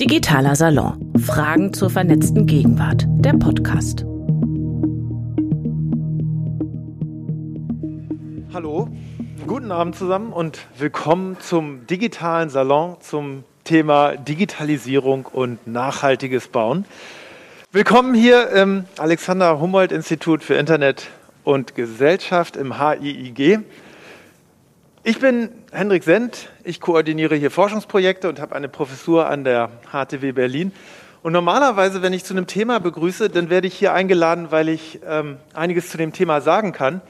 Digitaler Salon. Fragen zur vernetzten Gegenwart. Der Podcast. Hallo, guten Abend zusammen und willkommen zum digitalen Salon zum Thema Digitalisierung und nachhaltiges Bauen. Willkommen hier im Alexander Humboldt Institut für Internet und Gesellschaft im HIIG. Ich bin Hendrik Sendt. Ich koordiniere hier Forschungsprojekte und habe eine Professur an der HTW Berlin. Und normalerweise, wenn ich zu einem Thema begrüße, dann werde ich hier eingeladen, weil ich ähm, einiges zu dem Thema sagen kann.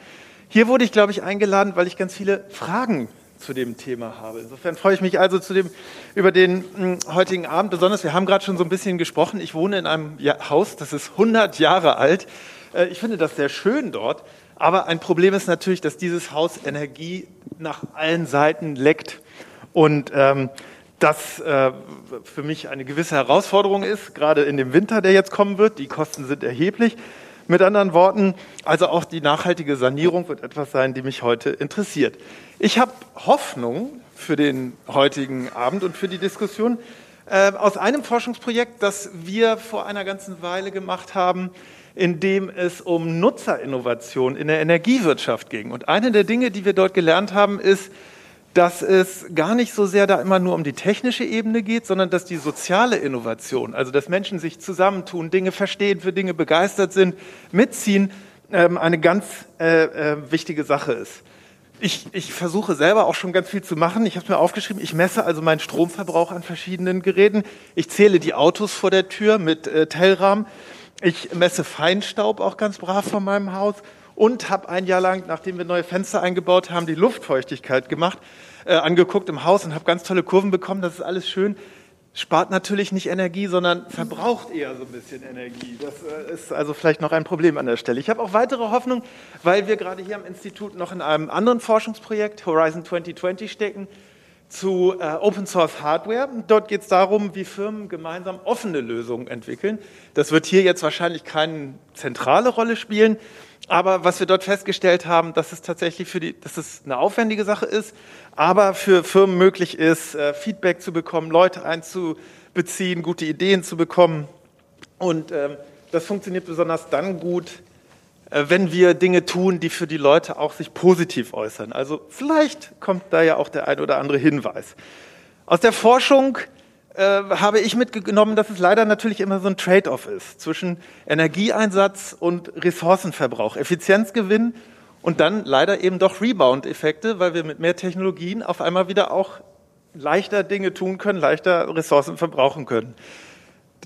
Hier wurde ich, glaube ich, eingeladen, weil ich ganz viele Fragen zu dem Thema habe. Insofern freue ich mich also zu dem, über den mh, hm, heutigen Abend besonders. Wir haben gerade schon so ein bisschen gesprochen. Ich wohne in einem ja Haus, das ist 100 Jahre alt. Äh, ich finde das sehr schön dort. Aber ein Problem ist natürlich, dass dieses Haus Energie nach allen Seiten leckt und ähm, das äh, für mich eine gewisse Herausforderung ist, gerade in dem Winter, der jetzt kommen wird. Die Kosten sind erheblich. Mit anderen Worten, also auch die nachhaltige Sanierung wird etwas sein, die mich heute interessiert. Ich habe Hoffnung für den heutigen Abend und für die Diskussion äh, aus einem Forschungsprojekt, das wir vor einer ganzen Weile gemacht haben, in dem es um Nutzerinnovation in der Energiewirtschaft ging. Und eine der Dinge, die wir dort gelernt haben, ist, dass es gar nicht so sehr da immer nur um die technische Ebene geht, sondern dass die soziale Innovation, also dass Menschen sich zusammentun, Dinge verstehen, für Dinge begeistert sind, mitziehen, ähm, eine ganz äh, äh, wichtige Sache ist. Ich, ich versuche selber auch schon ganz viel zu machen. Ich habe mir aufgeschrieben, ich messe also meinen Stromverbrauch an verschiedenen Geräten. Ich zähle die Autos vor der Tür mit äh, Tellrahmen. Ich messe Feinstaub auch ganz brav von meinem Haus und habe ein Jahr lang, nachdem wir neue Fenster eingebaut haben, die Luftfeuchtigkeit gemacht, äh, angeguckt im Haus und habe ganz tolle Kurven bekommen. Das ist alles schön. Spart natürlich nicht Energie, sondern verbraucht eher so ein bisschen Energie. Das äh, ist also vielleicht noch ein Problem an der Stelle. Ich habe auch weitere Hoffnung, weil wir gerade hier am Institut noch in einem anderen Forschungsprojekt, Horizon 2020, stecken zu äh, Open Source Hardware. Dort geht es darum, wie Firmen gemeinsam offene Lösungen entwickeln. Das wird hier jetzt wahrscheinlich keine zentrale Rolle spielen, aber was wir dort festgestellt haben, dass es tatsächlich für die, dass es eine aufwendige Sache ist, aber für Firmen möglich ist, äh, Feedback zu bekommen, Leute einzubeziehen, gute Ideen zu bekommen. Und ähm, das funktioniert besonders dann gut, wenn wir Dinge tun, die für die Leute auch sich positiv äußern. Also vielleicht kommt da ja auch der ein oder andere Hinweis. Aus der Forschung äh, habe ich mitgenommen, dass es leider natürlich immer so ein Trade-off ist zwischen Energieeinsatz und Ressourcenverbrauch, Effizienzgewinn und dann leider eben doch Rebound-Effekte, weil wir mit mehr Technologien auf einmal wieder auch leichter Dinge tun können, leichter Ressourcen verbrauchen können.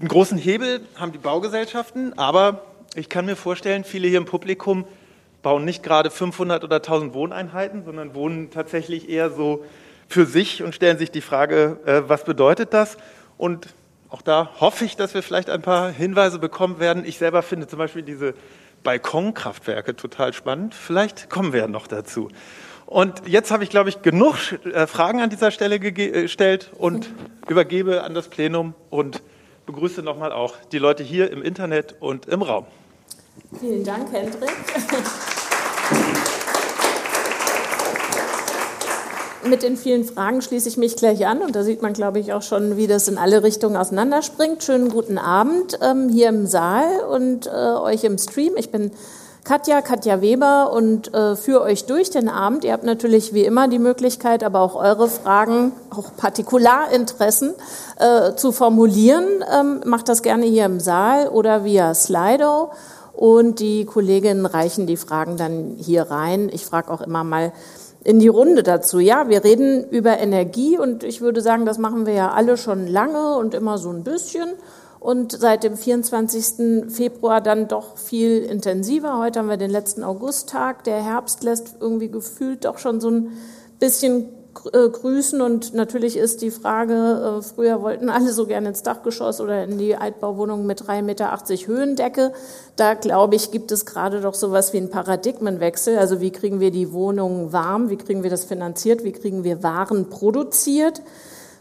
Den großen Hebel haben die Baugesellschaften, aber ich kann mir vorstellen, viele hier im Publikum bauen nicht gerade 500 oder 1000 Wohneinheiten, sondern wohnen tatsächlich eher so für sich und stellen sich die Frage, äh, was bedeutet das? Und auch da hoffe ich, dass wir vielleicht ein paar Hinweise bekommen werden. Ich selber finde zum Beispiel diese Balkonkraftwerke total spannend. Vielleicht kommen wir noch dazu. Und jetzt habe ich, glaube ich, genug äh, Fragen an dieser Stelle äh, gestellt und übergebe an das Plenum und begrüße nochmal auch die Leute hier im Internet und im Raum. Vielen Dank, Hendrik. Mit den vielen Fragen schließe ich mich gleich an und da sieht man, glaube ich, auch schon, wie das in alle Richtungen auseinanderspringt. Schönen guten Abend ähm, hier im Saal und äh, euch im Stream. Ich bin Katja, Katja Weber und äh, führe euch durch den Abend. Ihr habt natürlich wie immer die Möglichkeit, aber auch eure Fragen, auch Partikularinteressen äh, zu formulieren. Ähm, macht das gerne hier im Saal oder via Slido und die Kolleginnen reichen die Fragen dann hier rein. Ich frage auch immer mal in die Runde dazu. Ja, wir reden über Energie und ich würde sagen, das machen wir ja alle schon lange und immer so ein bisschen. Und seit dem 24. Februar dann doch viel intensiver. Heute haben wir den letzten Augusttag. Der Herbst lässt irgendwie gefühlt doch schon so ein bisschen grüßen. Und natürlich ist die Frage, äh, früher wollten alle so gerne ins Dachgeschoss oder in die Altbauwohnung mit 3,80 Meter Höhendecke. Da, glaube ich, gibt es gerade doch sowas wie einen Paradigmenwechsel. Also wie kriegen wir die Wohnungen warm? Wie kriegen wir das finanziert? Wie kriegen wir Waren produziert?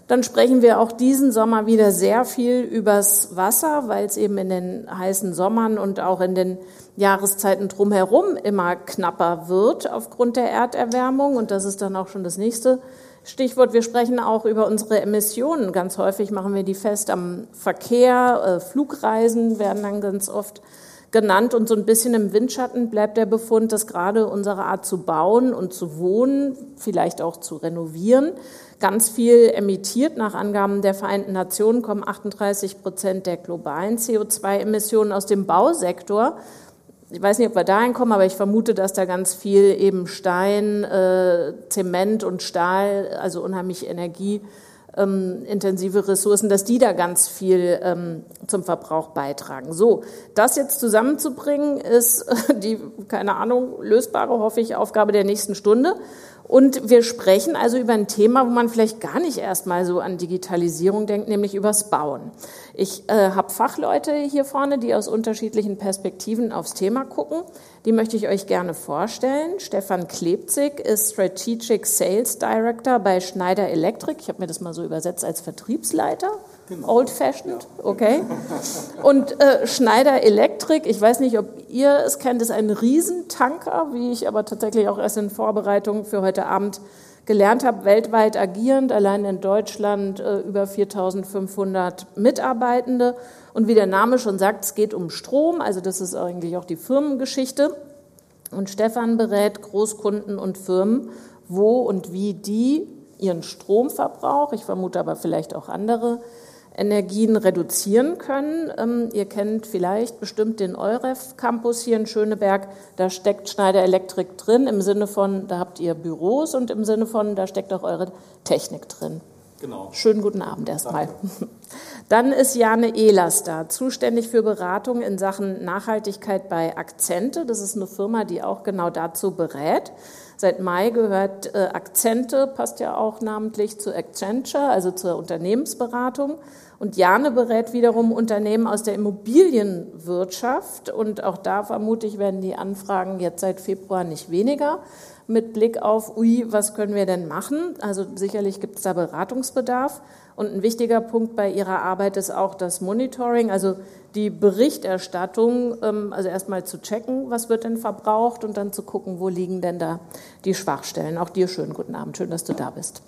Dann sprechen wir auch diesen Sommer wieder sehr viel übers Wasser, weil es eben in den heißen Sommern und auch in den Jahreszeiten drumherum immer knapper wird aufgrund der Erderwärmung. Und das ist dann auch schon das nächste Stichwort, wir sprechen auch über unsere Emissionen. Ganz häufig machen wir die fest am Verkehr. Äh, Flugreisen werden dann ganz oft genannt und so ein bisschen im Windschatten bleibt der Befund, dass gerade unsere Art zu bauen und zu wohnen, vielleicht auch zu renovieren, ganz viel emittiert. Nach Angaben der Vereinten Nationen kommen 38 Prozent der globalen CO2-Emissionen aus dem Bausektor. Ich weiß nicht, ob wir dahin kommen, aber ich vermute, dass da ganz viel eben Stein, äh, Zement und Stahl, also unheimlich Energie ähm, Ressourcen, dass die da ganz viel ähm, zum Verbrauch beitragen. So, das jetzt zusammenzubringen, ist die, keine Ahnung, lösbare, hoffe ich, Aufgabe der nächsten Stunde. Und wir sprechen also über ein Thema, wo man vielleicht gar nicht erstmal so an Digitalisierung denkt, nämlich übers Bauen. Ich äh, habe Fachleute hier vorne, die aus unterschiedlichen Perspektiven aufs Thema gucken. Die möchte ich euch gerne vorstellen. Stefan Klebzig ist Strategic Sales Director bei Schneider Electric. Ich habe mir das mal so übersetzt als Vertriebsleiter. Genau. Old fashioned, okay. Und äh, Schneider Electric, ich weiß nicht, ob ihr es kennt, ist ein Riesentanker, wie ich aber tatsächlich auch erst in Vorbereitung für heute Abend gelernt habe, weltweit agierend, allein in Deutschland äh, über 4500 Mitarbeitende. Und wie der Name schon sagt, es geht um Strom, also das ist eigentlich auch die Firmengeschichte. Und Stefan berät Großkunden und Firmen, wo und wie die ihren Stromverbrauch, ich vermute aber vielleicht auch andere, Energien reduzieren können. Ähm, ihr kennt vielleicht bestimmt den Euref Campus hier in Schöneberg. Da steckt Schneider Elektrik drin, im Sinne von, da habt ihr Büros und im Sinne von, da steckt auch eure Technik drin. Genau. Schönen guten Abend erstmal. Dann ist Jane Ehlers da, zuständig für Beratung in Sachen Nachhaltigkeit bei Akzente. Das ist eine Firma, die auch genau dazu berät. Seit Mai gehört äh, Akzente, passt ja auch namentlich zu Accenture, also zur Unternehmensberatung. Und Jane berät wiederum Unternehmen aus der Immobilienwirtschaft. Und auch da vermute ich, werden die Anfragen jetzt seit Februar nicht weniger. Mit Blick auf, ui, was können wir denn machen? Also sicherlich gibt es da Beratungsbedarf. Und ein wichtiger Punkt bei Ihrer Arbeit ist auch das Monitoring, also die Berichterstattung, ähm, also erstmal zu checken, was wird denn verbraucht und dann zu gucken, wo liegen denn da die Schwachstellen. Auch dir schönen guten Abend, schön, dass du da bist.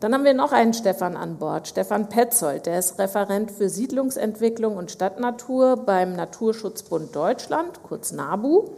Dann haben wir noch einen Stefan an Bord, Stefan Petzold, der ist Referent für Siedlungsentwicklung und Stadtnatur beim Naturschutzbund Deutschland, kurz NABU,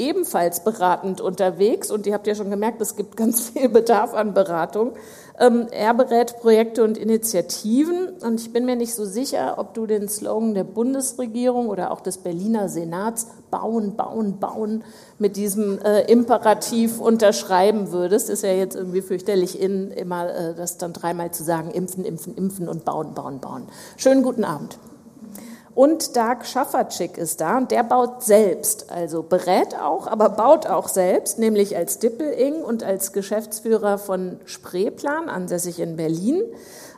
ebenfalls beratend unterwegs und ihr habt ja schon gemerkt, es gibt ganz viel Bedarf an Beratung. Ähm, er berät Projekte und Initiativen und ich bin mir nicht so sicher, ob du den Slogan der Bundesregierung oder auch des Berliner Senats bauen, bauen, bauen mit diesem äh, Imperativ unterschreiben würdest. Ist ja jetzt irgendwie fürchterlich in, immer äh, das dann dreimal zu sagen, impfen, impfen, impfen und bauen, bauen, bauen. Schönen guten Abend. Und Dark Schaffertschick ist da und der baut selbst, also berät auch, aber baut auch selbst, nämlich als Dippeling und als Geschäftsführer von Spreeplan, ansässig in Berlin.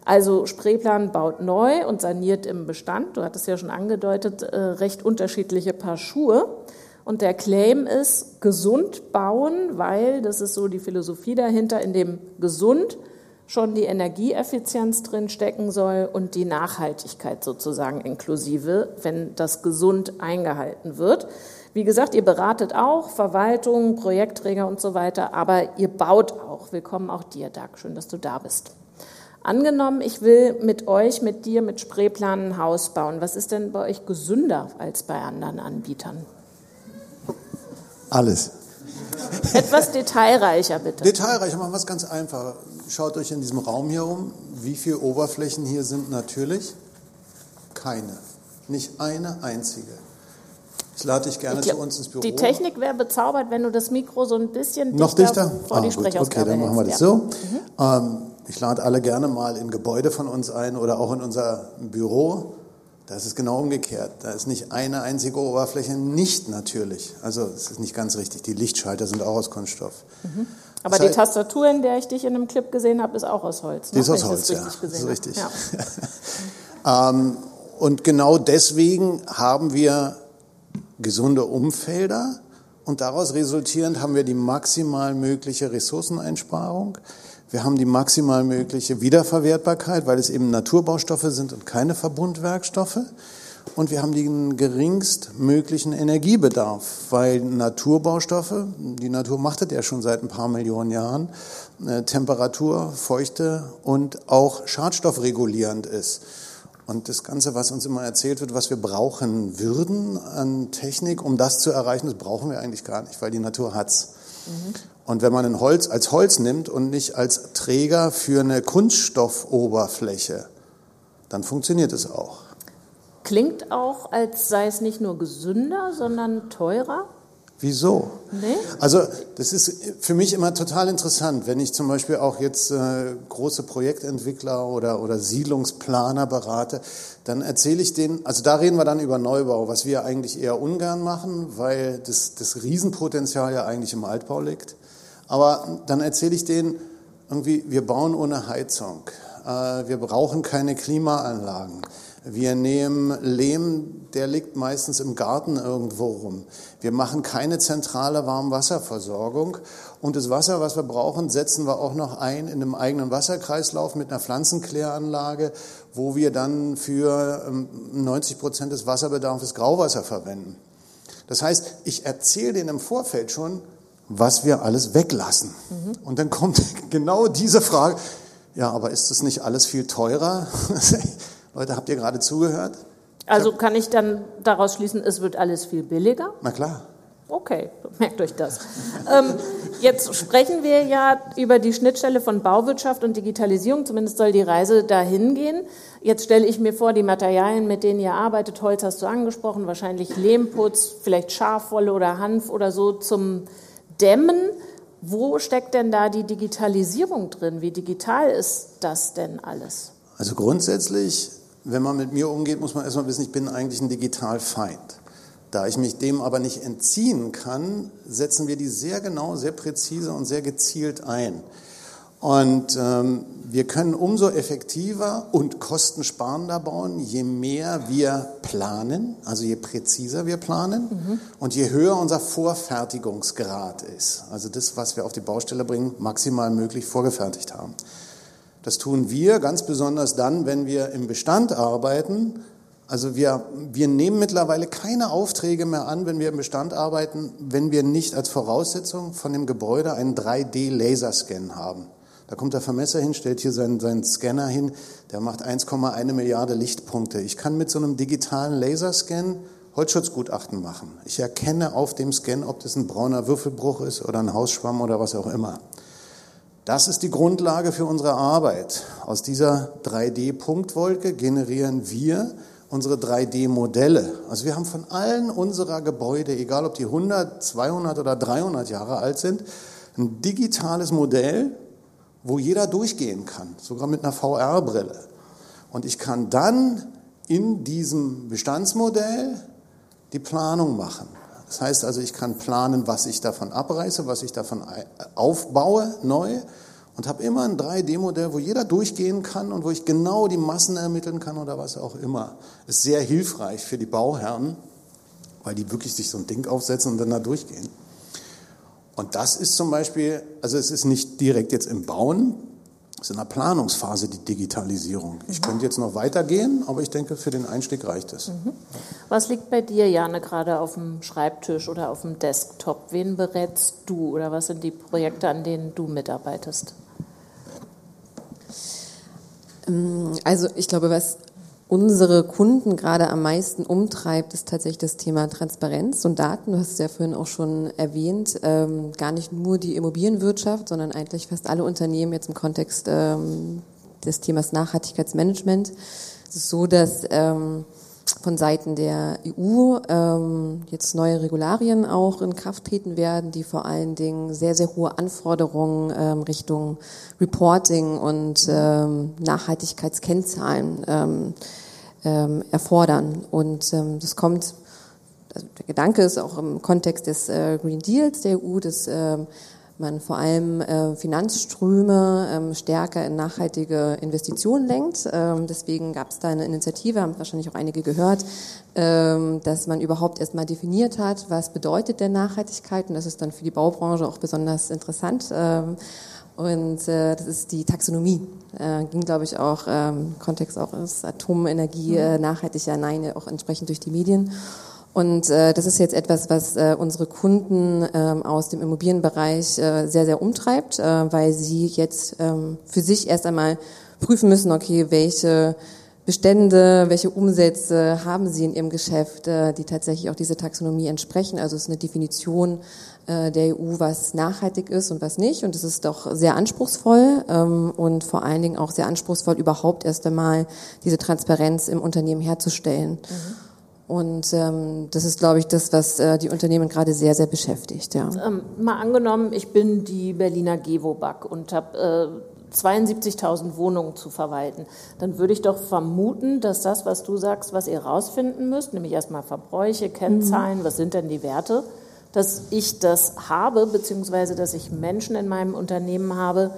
Also Spreeplan baut neu und saniert im Bestand, du hattest ja schon angedeutet, äh, recht unterschiedliche Paar Schuhe. Und der Claim ist gesund bauen, weil, das ist so die Philosophie dahinter, in dem gesund schon die Energieeffizienz drin stecken soll und die Nachhaltigkeit sozusagen inklusive, wenn das gesund eingehalten wird. Wie gesagt, ihr beratet auch Verwaltung, Projektträger und so weiter, aber ihr baut auch. Willkommen auch dir, Dag. Schön, dass du da bist. Angenommen, ich will mit euch, mit dir, mit Spreeplan ein Haus bauen. Was ist denn bei euch gesünder als bei anderen Anbietern? Alles. Etwas detailreicher, bitte. Detailreicher, machen wir es ganz einfach schaut euch in diesem Raum hier um. Wie viele Oberflächen hier sind natürlich? Keine. Nicht eine einzige. Ich lade dich gerne glaub, zu uns ins Büro. Die Technik wäre bezaubert, wenn du das Mikro so ein bisschen Noch dichter vor ah, die gut. Okay, dann machen wir das ja. so. Mhm. Ähm, ich lade alle gerne mal in Gebäude von uns ein oder auch in unser Büro. Da ist es genau umgekehrt. Da ist nicht eine einzige Oberfläche nicht natürlich. Also es ist nicht ganz richtig. Die Lichtschalter sind auch aus Kunststoff. Mhm. Aber das die Tastatur, in der ich dich in einem Clip gesehen habe, ist auch aus Holz. Die ist aus Holz, ja. Das ist richtig. Ja. ähm, und genau deswegen haben wir gesunde Umfelder und daraus resultierend haben wir die maximal mögliche Ressourceneinsparung. Wir haben die maximal mögliche Wiederverwertbarkeit, weil es eben Naturbaustoffe sind und keine Verbundwerkstoffe. Und wir haben den geringstmöglichen Energiebedarf, weil Naturbaustoffe, die Natur macht das ja schon seit ein paar Millionen Jahren, äh, Temperatur, Feuchte und auch schadstoffregulierend ist. Und das Ganze, was uns immer erzählt wird, was wir brauchen würden an Technik, um das zu erreichen, das brauchen wir eigentlich gar nicht, weil die Natur hat's. Mhm. Und wenn man ein Holz als Holz nimmt und nicht als Träger für eine Kunststoffoberfläche, dann funktioniert es auch. Klingt auch, als sei es nicht nur gesünder, sondern teurer. Wieso? Nee? Also das ist für mich immer total interessant, wenn ich zum Beispiel auch jetzt äh, große Projektentwickler oder, oder Siedlungsplaner berate, dann erzähle ich denen, also da reden wir dann über Neubau, was wir eigentlich eher ungern machen, weil das, das Riesenpotenzial ja eigentlich im Altbau liegt. Aber dann erzähle ich denen irgendwie, wir bauen ohne Heizung, äh, wir brauchen keine Klimaanlagen. Wir nehmen Lehm, der liegt meistens im Garten irgendwo rum. Wir machen keine zentrale Warmwasserversorgung. Und das Wasser, was wir brauchen, setzen wir auch noch ein in einem eigenen Wasserkreislauf mit einer Pflanzenkläranlage, wo wir dann für 90 ähm, Prozent des Wasserbedarfs Grauwasser verwenden. Das heißt, ich erzähle denen im Vorfeld schon, was wir alles weglassen. Mhm. Und dann kommt genau diese Frage, ja, aber ist das nicht alles viel teurer? Leute, habt ihr gerade zugehört? Also kann ich dann daraus schließen, es wird alles viel billiger? Na klar. Okay, merkt euch das. ähm, jetzt sprechen wir ja über die Schnittstelle von Bauwirtschaft und Digitalisierung, zumindest soll die Reise dahin gehen. Jetzt stelle ich mir vor, die Materialien, mit denen ihr arbeitet, Holz hast du angesprochen, wahrscheinlich Lehmputz, vielleicht Schafwolle oder Hanf oder so zum Dämmen. Wo steckt denn da die Digitalisierung drin? Wie digital ist das denn alles? Also grundsätzlich wenn man mit mir umgeht, muss man erstmal wissen, ich bin eigentlich ein Digitalfeind. Da ich mich dem aber nicht entziehen kann, setzen wir die sehr genau, sehr präzise und sehr gezielt ein. Und ähm, wir können umso effektiver und kostensparender bauen, je mehr wir planen, also je präziser wir planen mhm. und je höher unser Vorfertigungsgrad ist. Also das, was wir auf die Baustelle bringen, maximal möglich vorgefertigt haben. Das tun wir ganz besonders dann, wenn wir im Bestand arbeiten. Also wir, wir nehmen mittlerweile keine Aufträge mehr an, wenn wir im Bestand arbeiten, wenn wir nicht als Voraussetzung von dem Gebäude einen 3D-Laserscan haben. Da kommt der Vermesser hin, stellt hier seinen, seinen Scanner hin, der macht 1,1 Milliarde Lichtpunkte. Ich kann mit so einem digitalen Laserscan Holzschutzgutachten machen. Ich erkenne auf dem Scan, ob das ein brauner Würfelbruch ist oder ein Hausschwamm oder was auch immer. Das ist die Grundlage für unsere Arbeit. Aus dieser 3D-Punktwolke generieren wir unsere 3D-Modelle. Also wir haben von allen unserer Gebäude, egal ob die 100, 200 oder 300 Jahre alt sind, ein digitales Modell, wo jeder durchgehen kann, sogar mit einer VR-Brille. Und ich kann dann in diesem Bestandsmodell die Planung machen. Das heißt also, ich kann planen, was ich davon abreiße, was ich davon aufbaue neu und habe immer ein 3D-Modell, wo jeder durchgehen kann und wo ich genau die Massen ermitteln kann oder was auch immer. Ist sehr hilfreich für die Bauherren, weil die wirklich sich so ein Ding aufsetzen und dann da durchgehen. Und das ist zum Beispiel, also es ist nicht direkt jetzt im Bauen, ist in der Planungsphase die Digitalisierung. Ich könnte jetzt noch weitergehen, aber ich denke, für den Einstieg reicht es. Mhm. Was liegt bei dir, Jane, gerade auf dem Schreibtisch oder auf dem Desktop? Wen berätst du oder was sind die Projekte, an denen du mitarbeitest? Ähm, also ich glaube, was unsere Kunden gerade am meisten umtreibt, ist tatsächlich das Thema Transparenz und Daten. Du hast es ja vorhin auch schon erwähnt, ähm, gar nicht nur die Immobilienwirtschaft, sondern eigentlich fast alle Unternehmen jetzt im Kontext ähm, des Themas Nachhaltigkeitsmanagement. Es ist so, dass ähm, von Seiten der EU ähm, jetzt neue Regularien auch in Kraft treten werden, die vor allen Dingen sehr, sehr hohe Anforderungen ähm, Richtung Reporting und ähm, Nachhaltigkeitskennzahlen ähm, ähm, erfordern. Und ähm, das kommt, also der Gedanke ist auch im Kontext des äh, Green Deals der EU, dass ähm, man vor allem äh, Finanzströme ähm, stärker in nachhaltige Investitionen lenkt. Ähm, deswegen gab es da eine Initiative, haben wahrscheinlich auch einige gehört, ähm, dass man überhaupt erstmal definiert hat, was bedeutet denn Nachhaltigkeit und das ist dann für die Baubranche auch besonders interessant. Ähm, Und äh, das ist die Taxonomie. Äh, ging, glaube ich, auch, ähm, Kontext auch ist Atomenergie, äh, nachhaltig, ja, nein, auch entsprechend durch die Medien. Und äh, das ist jetzt etwas, was äh, unsere Kunden ähm, aus dem Immobilienbereich äh, sehr, sehr umtreibt, äh, weil sie jetzt ähm, für sich erst einmal prüfen müssen, okay, welche Bestände, welche Umsätze haben sie in ihrem Geschäft, äh, die tatsächlich auch diese Taxonomie entsprechen. Also es ist eine Definition äh, der EU, was nachhaltig ist und was nicht. Und es ist doch sehr anspruchsvoll ähm, und vor allen Dingen auch sehr anspruchsvoll, überhaupt erst einmal diese Transparenz im Unternehmen herzustellen. Mhm. Und ähm, das ist, glaube ich, das, was äh, die Unternehmen gerade sehr, sehr beschäftigt. Ja. Ähm, mal angenommen, ich bin die Berliner Gewobag und habe äh, 72.000 Wohnungen zu verwalten. Dann würde ich doch vermuten, dass das, was du sagst, was ihr rausfinden müsst, nämlich erstmal Verbräuche, Kennzahlen, mhm. was sind denn die Werte, dass ich das habe, beziehungsweise dass ich Menschen in meinem Unternehmen habe,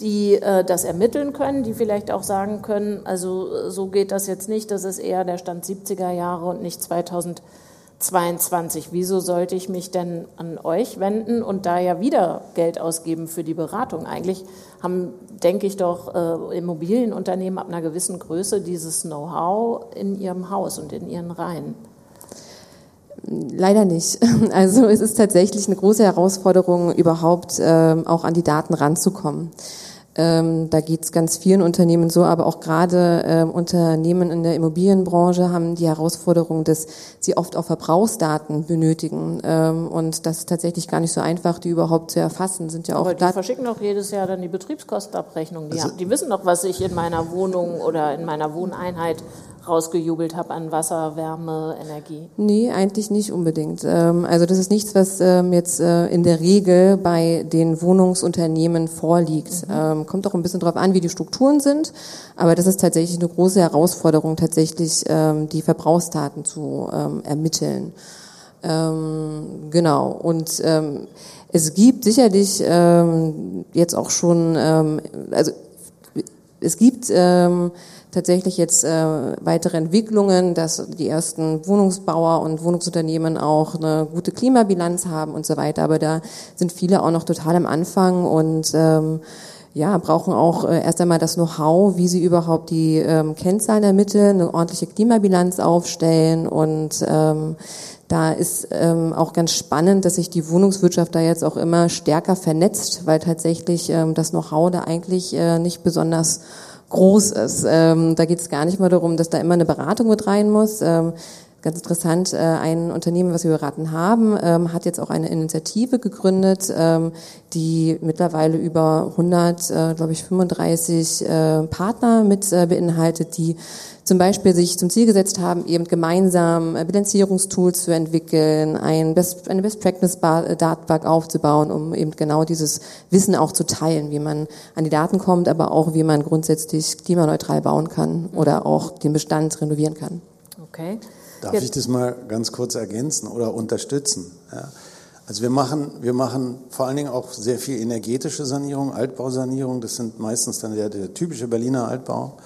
die äh, das ermitteln können, die vielleicht auch sagen können, also so geht das jetzt nicht, das ist eher der Stand 70er Jahre und nicht 2022. Wieso sollte ich mich denn an euch wenden und da ja wieder Geld ausgeben für die Beratung? Eigentlich haben, denke ich doch, äh, Immobilienunternehmen ab einer gewissen Größe dieses Know-how in ihrem Haus und in ihren Reihen. Leider nicht. Also es ist tatsächlich eine große Herausforderung, überhaupt äh, auch an die Daten ranzukommen. Ähm, da geht es ganz vielen Unternehmen so, aber auch gerade ähm, Unternehmen in der Immobilienbranche haben die Herausforderung, dass sie oft auch Verbrauchsdaten benötigen. Ähm, und das ist tatsächlich gar nicht so einfach, die überhaupt zu erfassen. Sind ja auch aber die verschicken doch jedes Jahr dann die Betriebskostenabrechnung. Die, also, haben, die wissen doch, was ich in meiner Wohnung oder in meiner Wohneinheit rausgejubelt habe an Wasser, Wärme, Energie? Nee, eigentlich nicht unbedingt. Ähm, also das ist nichts, was ähm, jetzt äh, in der Regel bei den Wohnungsunternehmen vorliegt. Mhm. Ähm, kommt auch ein bisschen darauf an, wie die Strukturen sind, aber das ist tatsächlich eine große Herausforderung, tatsächlich die Verbrauchsdaten zu ermitteln. Genau. Und es gibt sicherlich jetzt auch schon, also es gibt tatsächlich jetzt äh, weitere Entwicklungen, dass die ersten Wohnungsbauer und Wohnungsunternehmen auch eine gute Klimabilanz haben und so weiter. Aber da sind viele auch noch total am Anfang und ähm, ja, brauchen auch äh, erst einmal das Know-how, wie sie überhaupt die ähm, Kennzahlen ermitteln, eine ordentliche Klimabilanz aufstellen und ähm, da ist ähm, auch ganz spannend, dass sich die Wohnungswirtschaft da jetzt auch immer stärker vernetzt, weil tatsächlich ähm, das Know-how da eigentlich äh, nicht besonders groß ist. Ähm, da geht es gar nicht mal darum, dass da immer eine Beratung mit rein muss. Ähm, ganz interessant, äh, ein Unternehmen, was wir beraten haben, ähm, hat jetzt auch eine Initiative gegründet, ähm, die mittlerweile über 100, äh, glaube ich, 35 äh, Partner mit äh, beinhaltet, die zum Beispiel sich zum Ziel gesetzt haben, eben gemeinsam äh, Bilanzierungstools zu entwickeln, ein Best, eine Best-Practice-Datenbank aufzubauen, um eben genau dieses Wissen auch zu teilen, wie man an die Daten kommt, aber auch wie man grundsätzlich klimaneutral bauen kann oder auch den Bestand renovieren kann. Okay. Darf Jetzt. ich das mal ganz kurz ergänzen oder unterstützen? Ja. Also wir machen, wir machen vor allen Dingen auch sehr viel energetische Sanierung, Altbausanierung. Das sind meistens dann der, der typische Berliner Altbau.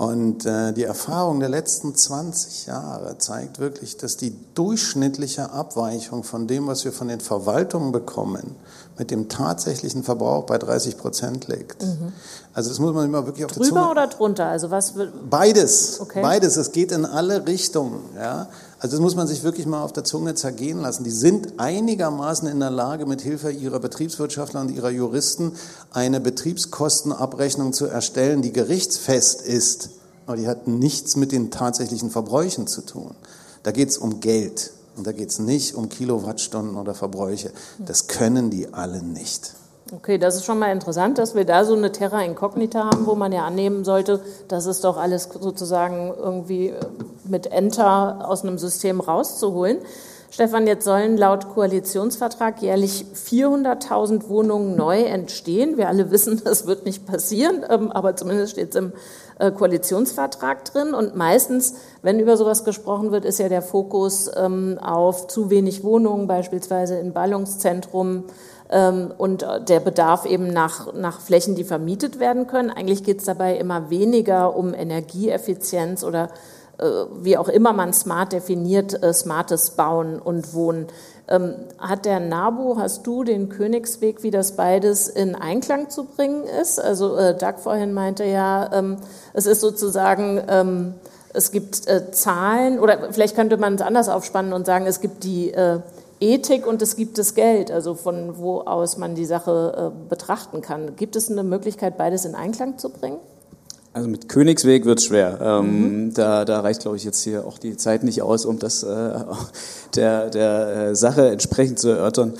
Und äh, die Erfahrung der letzten 20 Jahre zeigt wirklich, dass die durchschnittliche Abweichung von dem, was wir von den Verwaltungen bekommen, mit dem tatsächlichen Verbrauch bei 30 Prozent liegt. Mhm. Also das muss man immer wirklich auf Drüber der Zunge... oder drunter? Also was Beides. Okay. Beides. Es geht in alle Richtungen. Ja? Also das muss man sich wirklich mal auf der Zunge zergehen lassen. Die sind einigermaßen in der Lage, mit Hilfe ihrer Betriebswirtschaftler und ihrer Juristen eine Betriebskostenabrechnung zu erstellen, die gerichtsfest ist. Aber die hat nichts mit den tatsächlichen Verbräuchen zu tun. Da geht es um Geld und da geht es nicht um Kilowattstunden oder Verbräuche. Das können die alle nicht. Okay, das ist schon mal interessant, dass wir da so eine Terra Incognita haben, wo man ja annehmen sollte, dass es doch alles sozusagen irgendwie äh, mit Enter aus einem System rauszuholen. Stefan, jetzt sollen laut Koalitionsvertrag jährlich 400.000 Wohnungen neu entstehen. Wir alle wissen, das wird nicht passieren, ähm, aber zumindest steht es im äh, Koalitionsvertrag drin. Und meistens, wenn über sowas gesprochen wird, ist ja der Fokus ähm, auf zu wenig Wohnungen, beispielsweise in Ballungszentrum und der Bedarf eben nach, nach Flächen, die vermietet werden können. Eigentlich geht es dabei immer weniger um Energieeffizienz oder wie auch immer man smart definiert, äh, smartes Bauen und Wohnen. Ähm, hat der NABU, hast du den Königsweg, wie das beides in Einklang zu bringen ist? Also äh, Doug vorhin meinte ja, ähm, es ist sozusagen, ähm, es gibt äh, Zahlen, oder vielleicht könnte man es anders aufspannen und sagen, es gibt die äh, Ethik und es gibt das Geld, also von wo aus man die Sache äh, betrachten kann. Gibt es eine Möglichkeit, beides in Einklang zu bringen? Also mit Königsweg wird es schwer. Ähm, mhm. da, da reicht, glaube ich, jetzt hier auch die Zeit nicht aus, um das äh, der, der äh, Sache entsprechend zu erörtern.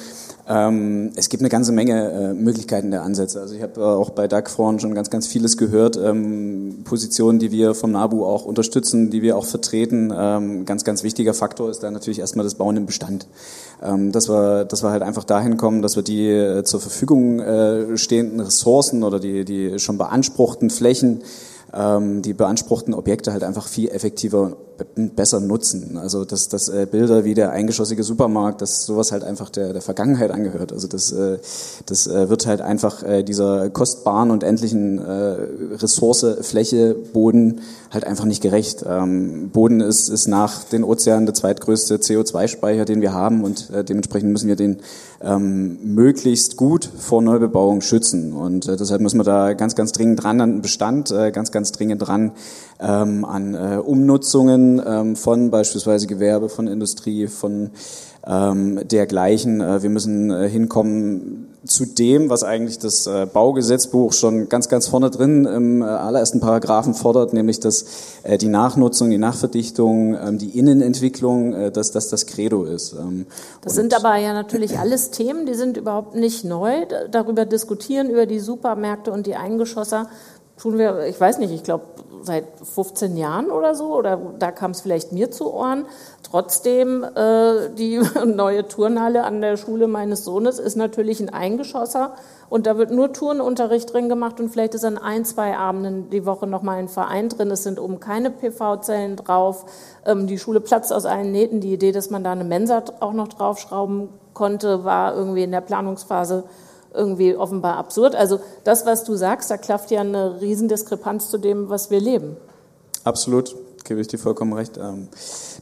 Ähm, es gibt eine ganze Menge äh, Möglichkeiten der Ansätze. Also ich habe äh, auch bei DAG vorhin schon ganz, ganz vieles gehört. Ähm, Positionen, die wir vom NABU auch unterstützen, die wir auch vertreten. Ähm, ganz, ganz wichtiger Faktor ist da natürlich erstmal das Bauen im Bestand. Ähm, dass, wir, dass wir halt einfach dahin kommen, dass wir die äh, zur Verfügung äh, stehenden Ressourcen oder die, die schon beanspruchten Flächen ähm, die beanspruchten Objekte halt einfach viel effektiver besser nutzen. Also dass, dass äh, Bilder wie der eingeschossige Supermarkt, dass sowas halt einfach der, der Vergangenheit angehört. Also das, äh, das äh, wird halt einfach äh, dieser kostbaren und endlichen äh, Ressource, Fläche, Boden halt einfach nicht gerecht. Ähm, Boden ist, ist nach den Ozeanen der zweitgrößte CO2-Speicher, den wir haben und äh, dementsprechend müssen wir den ähm, möglichst gut vor Neubebauung schützen. Und äh, deshalb müssen wir da ganz, ganz dringend dran an den Bestand, äh, ganz, ganz dringend dran ähm, an äh, Umnutzungen ähm, von beispielsweise Gewerbe, von Industrie, von ähm, dergleichen. Äh, wir müssen äh, hinkommen zu dem, was eigentlich das äh, Baugesetzbuch schon ganz, ganz vorne drin im äh, allerersten Paragraphen fordert, nämlich dass äh, die Nachnutzung, die Nachverdichtung, ähm, die Innenentwicklung, äh, dass das das Credo ist. Ähm, das sind aber ja natürlich alles Themen, die sind überhaupt nicht neu. Darüber diskutieren, über die Supermärkte und die Eingeschosser tun wir, ich weiß nicht, ich glaube seit 15 Jahren oder so, oder da kam es vielleicht mir zu Ohren. Trotzdem, äh, die neue Turnhalle an der Schule meines Sohnes ist natürlich ein Eingeschosser und da wird nur Turnunterricht drin gemacht und vielleicht ist an ein, zwei Abenden die Woche nochmal ein Verein drin. Es sind oben keine PV-Zellen drauf. Ähm, die Schule platzt aus allen Nähten. Die Idee, dass man da eine Mensa auch noch draufschrauben konnte, war irgendwie in der Planungsphase irgendwie offenbar absurd. Also das, was du sagst, da klafft ja eine Riesendiskrepanz zu dem, was wir leben. Absolut, gebe ich dir vollkommen recht. Ähm,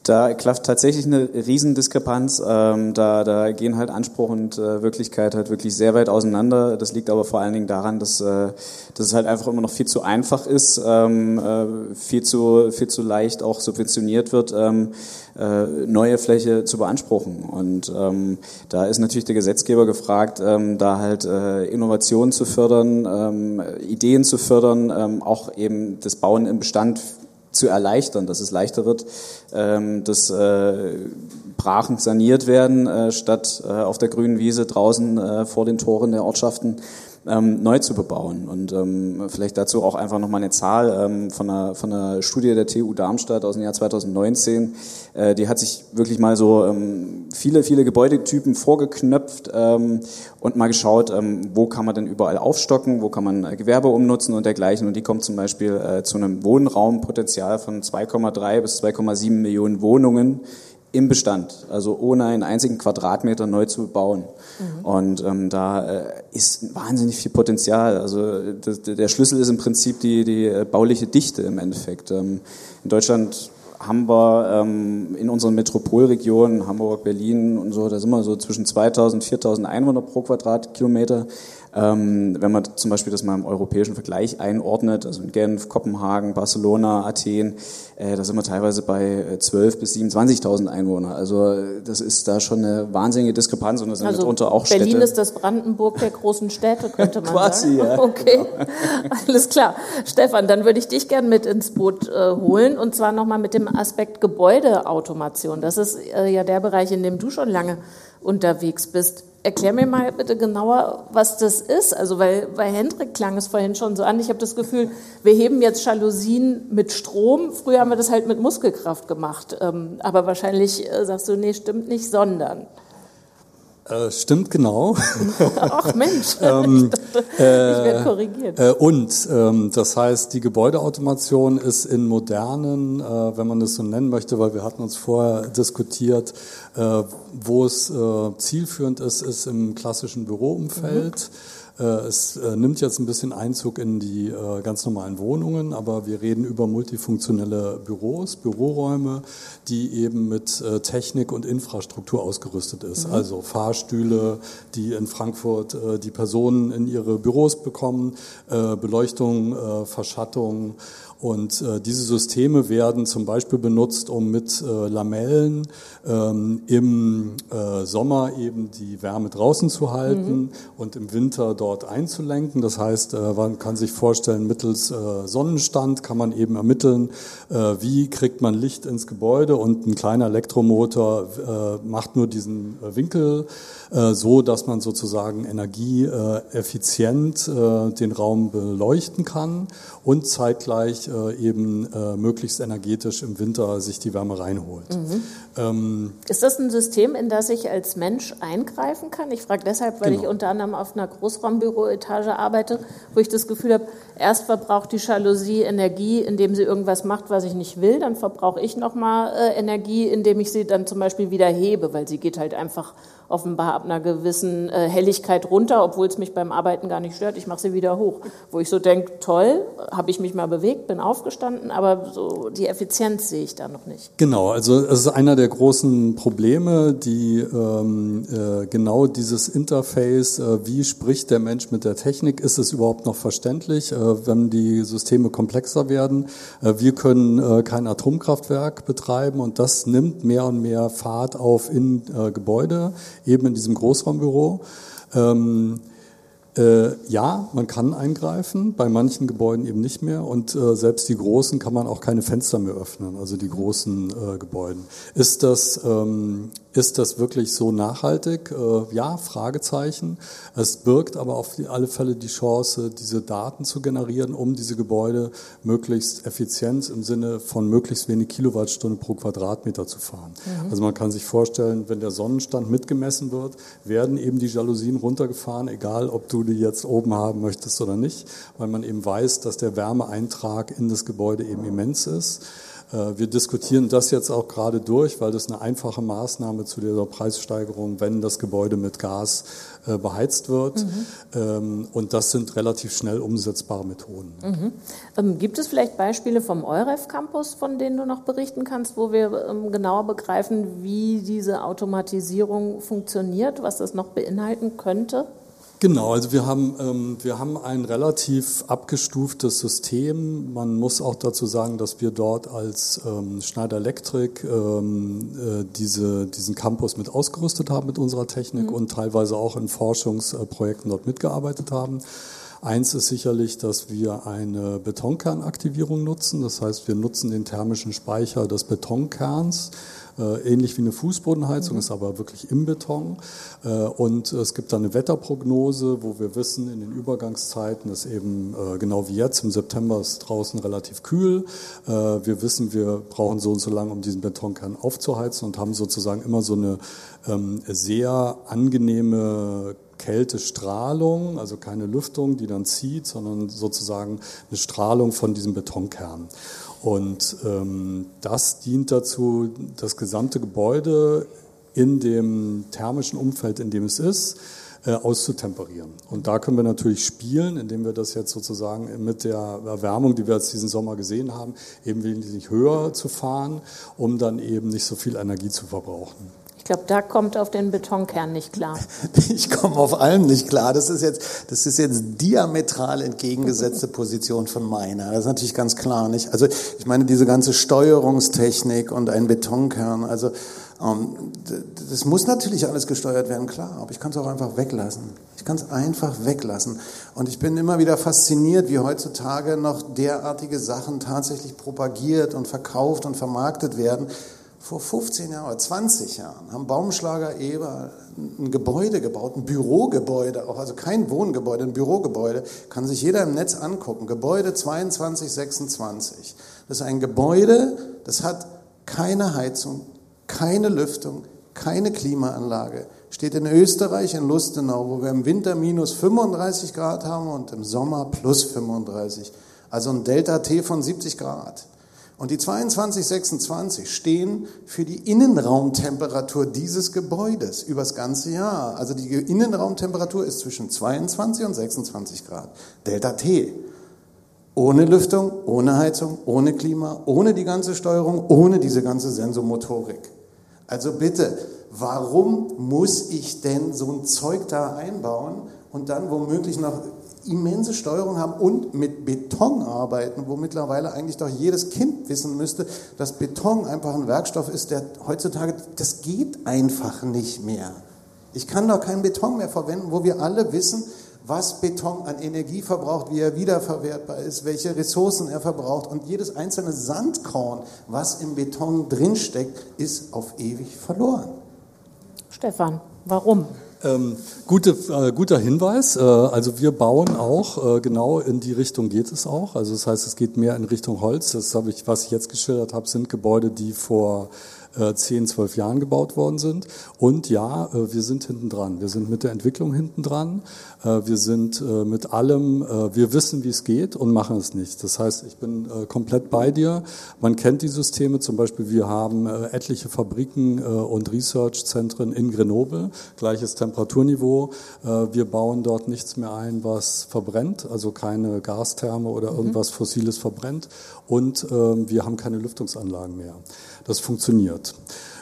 da klafft tatsächlich eine Riesendiskrepanz. Ähm, da, da gehen halt Anspruch und äh, Wirklichkeit halt wirklich sehr weit auseinander. Das liegt aber vor allen Dingen daran, dass, äh, dass es halt einfach immer noch viel zu einfach ist, ähm, äh, viel, zu, viel zu leicht auch subventioniert wird, ähm, äh, neue Fläche zu beanspruchen. Und da ist natürlich der Gesetzgeber gefragt, da halt Innovationen zu fördern, Ideen zu fördern, auch eben das Bauen im Bestand zu erleichtern, dass es leichter wird, ähm, dass äh, Brachen saniert werden, äh, statt äh, auf der grünen Wiese draußen äh, vor den Toren der Ortschaften ähm, neu zu bebauen. Und ähm, vielleicht dazu auch einfach nochmal eine Zahl ähm, von, einer, von einer Studie der TU Darmstadt aus dem Jahr 2019. Äh, die hat sich wirklich mal so ähm, viele, viele Gebäudetypen vorgeknöpft ähm, und mal geschaut, ähm, wo kann man denn überall aufstocken, wo kann man äh, Gewerbe umnutzen und dergleichen. Und die kommt zum Beispiel äh, zu einem Wohnraumpotenzial von 2,3 bis 2,7 Millionen Wohnungen im Bestand, also ohne einen einzigen Quadratmeter neu zu bauen. Mhm. Und ähm, da äh, ist wahnsinnig viel Potenzial. Also das, der Schlüssel ist im Prinzip die, die äh, bauliche Dichte im Endeffekt. Ähm, in Deutschland haben wir ähm, in unseren Metropolregionen, Hamburg, Berlin und so, da sind wir so zwischen 2000, 4000 Einwohner pro Quadratkilometer. Ähm, wenn man zum Beispiel das mal im europäischen Vergleich einordnet, also in Genf, Kopenhagen, Barcelona, Athen, äh, da sind wir teilweise bei 12.000 bis 27.000 Einwohner. Also das ist da schon eine wahnsinnige Diskrepanz und das sind also mitunter auch Berlin Städte. ist das Brandenburg der großen Städte, könnte man Quasi, sagen. Ja, okay, genau. alles klar. Stefan, dann würde ich dich gerne mit ins Boot äh, holen und zwar nochmal mit dem Aspekt Gebäudeautomation. Das ist äh, ja der Bereich, in dem du schon lange unterwegs bist. Erklär mir mal bitte genauer, was das ist. Also, weil bei Hendrik klang es vorhin schon so an. Ich habe das Gefühl, wir heben jetzt Jalousien mit Strom. Früher haben wir das halt mit Muskelkraft gemacht. Ähm, aber wahrscheinlich äh, sagst du, nee, stimmt nicht, sondern. Äh, stimmt genau. Ach Mensch, ähm, ich, dachte, ich werde korrigiert. Äh, und ähm, das heißt, die Gebäudeautomation ist in modernen, äh, wenn man das so nennen möchte, weil wir hatten uns vorher diskutiert, äh, wo es äh, zielführend ist, ist im klassischen Büroumfeld. Mhm Äh, es äh, nimmt jetzt ein bisschen Einzug in die äh, ganz normalen Wohnungen, aber wir reden über multifunktionelle Büros, Büroräume, die eben mit Technik und Infrastruktur ausgerüstet ist. Mhm. Also Fahrstühle, die in Frankfurt die Personen in ihre Büros bekommen, Beleuchtung, Verschattung und äh, diese Systeme werden zum Beispiel benutzt, um mit äh, Lamellen ähm, im äh, Sommer eben die Wärme draußen zu halten mhm. und im Winter dort einzulenken. Das heißt, äh, man kann sich vorstellen, mittels äh, Sonnenstand kann man eben ermitteln, äh, wie kriegt man Licht ins Gebäude und ein kleiner Elektromotor äh, macht nur diesen Winkel so, dass man sozusagen energieeffizient äh, den Raum beleuchten kann und zeitgleich äh, eben äh, möglichst energetisch im Winter sich die Wärme reinholt. Mhm. Ähm, ist das ein System, in das ich als Mensch eingreifen kann? Ich frage deshalb, weil genau. ich unter anderem auf einer Großraumbüroetage arbeite, wo ich das Gefühl habe, erst verbraucht die Jalousie Energie, indem sie irgendwas macht, was ich nicht will, dann verbrauche ich nochmal äh, Energie, indem ich sie dann zum Beispiel wieder hebe, weil sie geht halt einfach offenbar ab einer gewissen äh, Helligkeit runter, obwohl es mich beim Arbeiten gar nicht stört. Ich mache sie wieder hoch. Wo ich so denke, toll, habe ich mich mal bewegt, bin aufgestanden, aber so die Effizienz sehe ich da noch nicht. Genau, also es ist einer der großen Probleme, die ähm, äh, genau dieses Interface, äh, wie spricht der Mensch mit der Technik, ist es überhaupt noch verständlich, äh, wenn die Systeme komplexer werden. Äh, wir können äh, kein Atomkraftwerk betreiben und das nimmt mehr und mehr Fahrt auf in Gebäude eben in diesem Großraumbüro. Ähm, äh, ja, man kann eingreifen, bei manchen Gebäuden eben nicht mehr und äh, selbst die großen kann man auch keine Fenster mehr öffnen, also die großen äh, Gebäuden. Ist das ähm, ist das wirklich so nachhaltig? Äh, ja, Fragezeichen. Es birgt aber auf alle Fälle die Chance, diese Daten zu generieren, um diese Gebäude möglichst effizient im Sinne von möglichst wenig Kilowattstunde pro Quadratmeter zu fahren. Mhm. Also man kann sich vorstellen, wenn der Sonnenstand mitgemessen wird, werden eben die Jalousien runtergefahren, egal ob du die jetzt oben haben möchtest oder nicht, weil man eben weiß, dass der Wärmeeintrag in das Gebäude eben immens ist. Äh, wir diskutieren das jetzt auch gerade durch, weil das eine einfache Maßnahme zu dieser Preissteigerung, wenn das Gebäude mit Gas äh, beheizt wird. Mhm. Ähm, und das sind relativ schnell umsetzbare Methoden. Mhm. Ähm, gibt es vielleicht Beispiele vom EUREF Campus, von denen du noch berichten kannst, wo wir ähm, genauer begreifen, wie diese Automatisierung funktioniert, was das noch beinhalten könnte? Genau, also wir haben, ähm, wir haben ein relativ abgestuftes System. Man muss auch dazu sagen, dass wir dort als ähm, Schneider Electric ähm, äh, diese, diesen Campus mit ausgerüstet haben mit unserer Technik mhm. und teilweise auch in Forschungsprojekten dort mitgearbeitet haben. Eins ist sicherlich, dass wir eine Betonkernaktivierung nutzen. Das heißt, wir nutzen den thermischen Speicher des Betonkerns äh, ähnlich wie eine Fußbodenheizung, mhm. ist aber wirklich im Beton. Äh, und es gibt da eine Wetterprognose, wo wir wissen, in den Übergangszeiten ist eben äh, genau wie jetzt, im September ist draußen relativ kühl. Wir wissen, wir brauchen so und so lange, um diesen Betonkern aufzuheizen und haben sozusagen immer so eine ähm, sehr angenehme Kältestrahlung, also keine Lüftung, die dann zieht, sondern sozusagen eine Strahlung von diesem Betonkern. Und ähm, das dient dazu, das gesamte Gebäude in dem thermischen Umfeld, in dem es ist, äh, auszutemperieren. Und da können wir natürlich spielen, indem wir das jetzt sozusagen mit der Erwärmung, die wir jetzt diesen Sommer gesehen haben, eben wesentlich höher zu fahren, um dann eben nicht so viel Energie zu verbrauchen. Ich glaube, da kommt auf den Betonkern nicht klar. Ich komme auf allem nicht klar. Das ist jetzt, das ist jetzt diametral entgegengesetzte Position von meiner. Das ist natürlich ganz klar, nicht? Also, ich meine, diese ganze Steuerungstechnik und ein Betonkern, also, ähm, das muss natürlich alles gesteuert werden, klar, aber ich kann es auch einfach weglassen. Ich kann es einfach weglassen. Und ich bin immer wieder fasziniert, wie heutzutage noch derartige Sachen tatsächlich propagiert und verkauft und vermarktet werden vor 15 Jahren oder 20 Jahren haben Baumschlager Eber ein Gebäude gebaut, ein Bürogebäude, auch also kein Wohngebäude, ein Bürogebäude, kann sich jeder im Netz angucken. Gebäude 2226. Das ist ein Gebäude, das hat keine Heizung, keine Lüftung, keine Klimaanlage. Steht in Österreich, in Lustenau, wo wir im Winter minus 35 Grad haben und im Sommer plus 35. Also ein Delta T von 70 Grad. Und die 2226 stehen für die Innenraumtemperatur dieses Gebäudes übers ganze Jahr. Also die Innenraumtemperatur ist zwischen 22 und 26 Grad. Delta T. Ohne Lüftung, ohne Heizung, ohne Klima, ohne die ganze Steuerung, ohne diese ganze Sensomotorik. Also bitte, warum muss ich denn so ein Zeug da einbauen und dann womöglich noch immense Steuerung haben und mit Beton arbeiten, wo mittlerweile eigentlich doch jedes Kind wissen müsste, dass Beton einfach ein Werkstoff ist, der heutzutage, das geht einfach nicht mehr. Ich kann doch keinen Beton mehr verwenden, wo wir alle wissen, was Beton an Energie verbraucht, wie er wiederverwertbar ist, welche Ressourcen er verbraucht. Und jedes einzelne Sandkorn, was im Beton drinsteckt, ist auf ewig verloren. Stefan, warum? Ähm, gute, äh, guter Hinweis. Äh, also wir bauen auch, äh, genau in die Richtung geht es auch. Also das heißt, es geht mehr in Richtung Holz. Das habe ich, was ich jetzt geschildert habe, sind Gebäude, die vor äh, 10, 12 Jahren gebaut worden sind. Und ja, äh, wir sind hinten dran. Wir sind mit der Entwicklung hinten dran. Äh, wir sind äh, mit allem, wir wissen, wie es geht und machen es nicht. Das heißt, ich bin komplett bei dir. Man kennt die Systeme. Zum Beispiel, wir haben etliche Fabriken und Research-Zentren in Grenoble, gleiches Temperaturniveau. wir bauen dort nichts mehr ein, was verbrennt, also keine Gastherme oder mhm. irgendwas Fossiles verbrennt. Und ähm, wir haben keine Lüftungsanlagen mehr. Das funktioniert.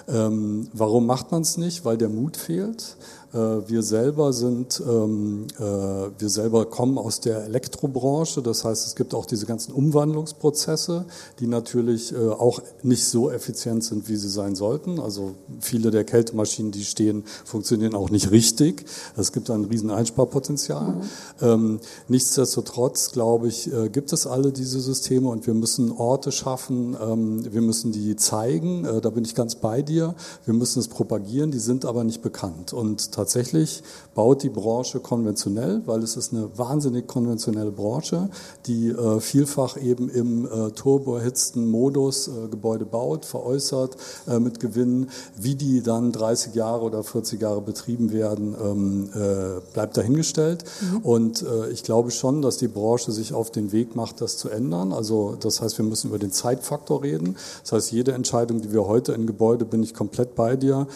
Ähm, warum macht man es nicht? Weil der Mut fehlt. Äh, wir selber sind, ähm, äh, wir selber kommen aus der Elektrobranche. Das heißt, es gibt auch diese ganzen Umwandlungsprozesse, die natürlich äh, auch nicht so effizient sind, wie sie sein sollten. Also viele der Kältemaschinen, die stehen, funktionieren auch nicht richtig. Es gibt ein riesen Einsparpotenzial. Mhm. Ähm, nichtsdestotrotz, glaube ich, gibt es alle diese Systeme und wir müssen Orte schaffen. Ähm, wir müssen die zeigen. Da bin ich ganz bei dir. Wir müssen es propagieren. Die sind aber nicht bekannt und tatsächlich baut die Branche konventionell, weil es ist eine wahnsinnig konventionelle Branche, die äh, vielfach eben im äh, turboerhitzten Modus äh, Gebäude baut, veräußert äh, mit Gewinn. Wie die dann 30 Jahre oder 40 Jahre betrieben werden, ähm, äh, bleibt dahingestellt. Mhm. Und äh, ich glaube schon, dass die Branche sich auf den Weg macht, das zu ändern. Also das heißt, wir müssen über den Zeitfaktor reden. Das heißt, jede Entscheidung, die wir heute in Gebäude, bin ich komplett bei dir,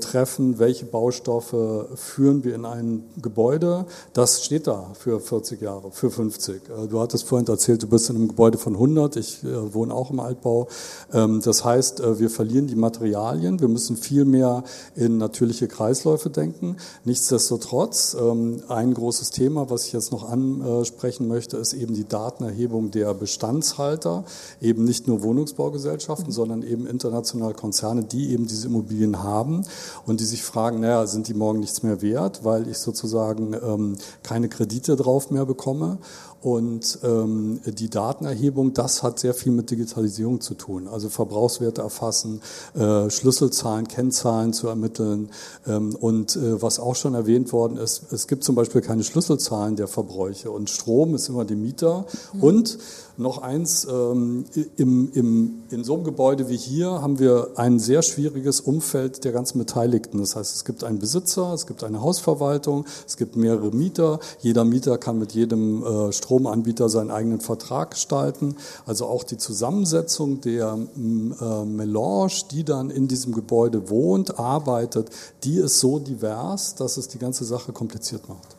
treffen, welche Baustoffe führen wir in ein Gebäude, das steht da für 40 Jahre, für 50. Äh, du hattest vorhin erzählt, du bist in einem Gebäude von 100, ich äh, wohne auch im Altbau. Ähm, das heißt, äh, wir verlieren die Materialien, wir müssen viel mehr in natürliche Kreisläufe denken. Nichtsdestotrotz, ähm, ein großes Thema, was ich jetzt noch ansprechen möchte, ist eben die Datenerhebung der Bestandshalter, eben nicht nur Wohnungsbaugesellschaften, sondern eben internationale Konzerne, die eben diese Immobilien haben und die sich fragen, naja, sind die morgen nichts mehr wert, weil weil ich sozusagen ähm, keine Kredite drauf mehr bekomme. Und ähm, die Datenerhebung, das hat sehr viel mit Digitalisierung zu tun. Also Verbrauchswerte erfassen, äh, Schlüsselzahlen, Kennzahlen zu ermitteln. Ähm, und äh, was auch schon erwähnt worden ist, es gibt zum Beispiel keine Schlüsselzahlen der Verbräuche. Und Strom ist immer die Mieter. Mhm. Und noch eins, ähm, im, im, in so einem Gebäude wie hier haben wir ein sehr schwieriges Umfeld der ganzen Beteiligten. Das heißt, es gibt einen Besitzer, es gibt eine Hausverwaltung, es gibt mehrere Mieter. Jeder Mieter kann mit jedem äh, Stromanbieter seinen eigenen Vertrag gestalten. Also auch die Zusammensetzung der äh, Melange, die dann in diesem Gebäude wohnt, arbeitet, die ist so divers, dass es die ganze Sache kompliziert macht.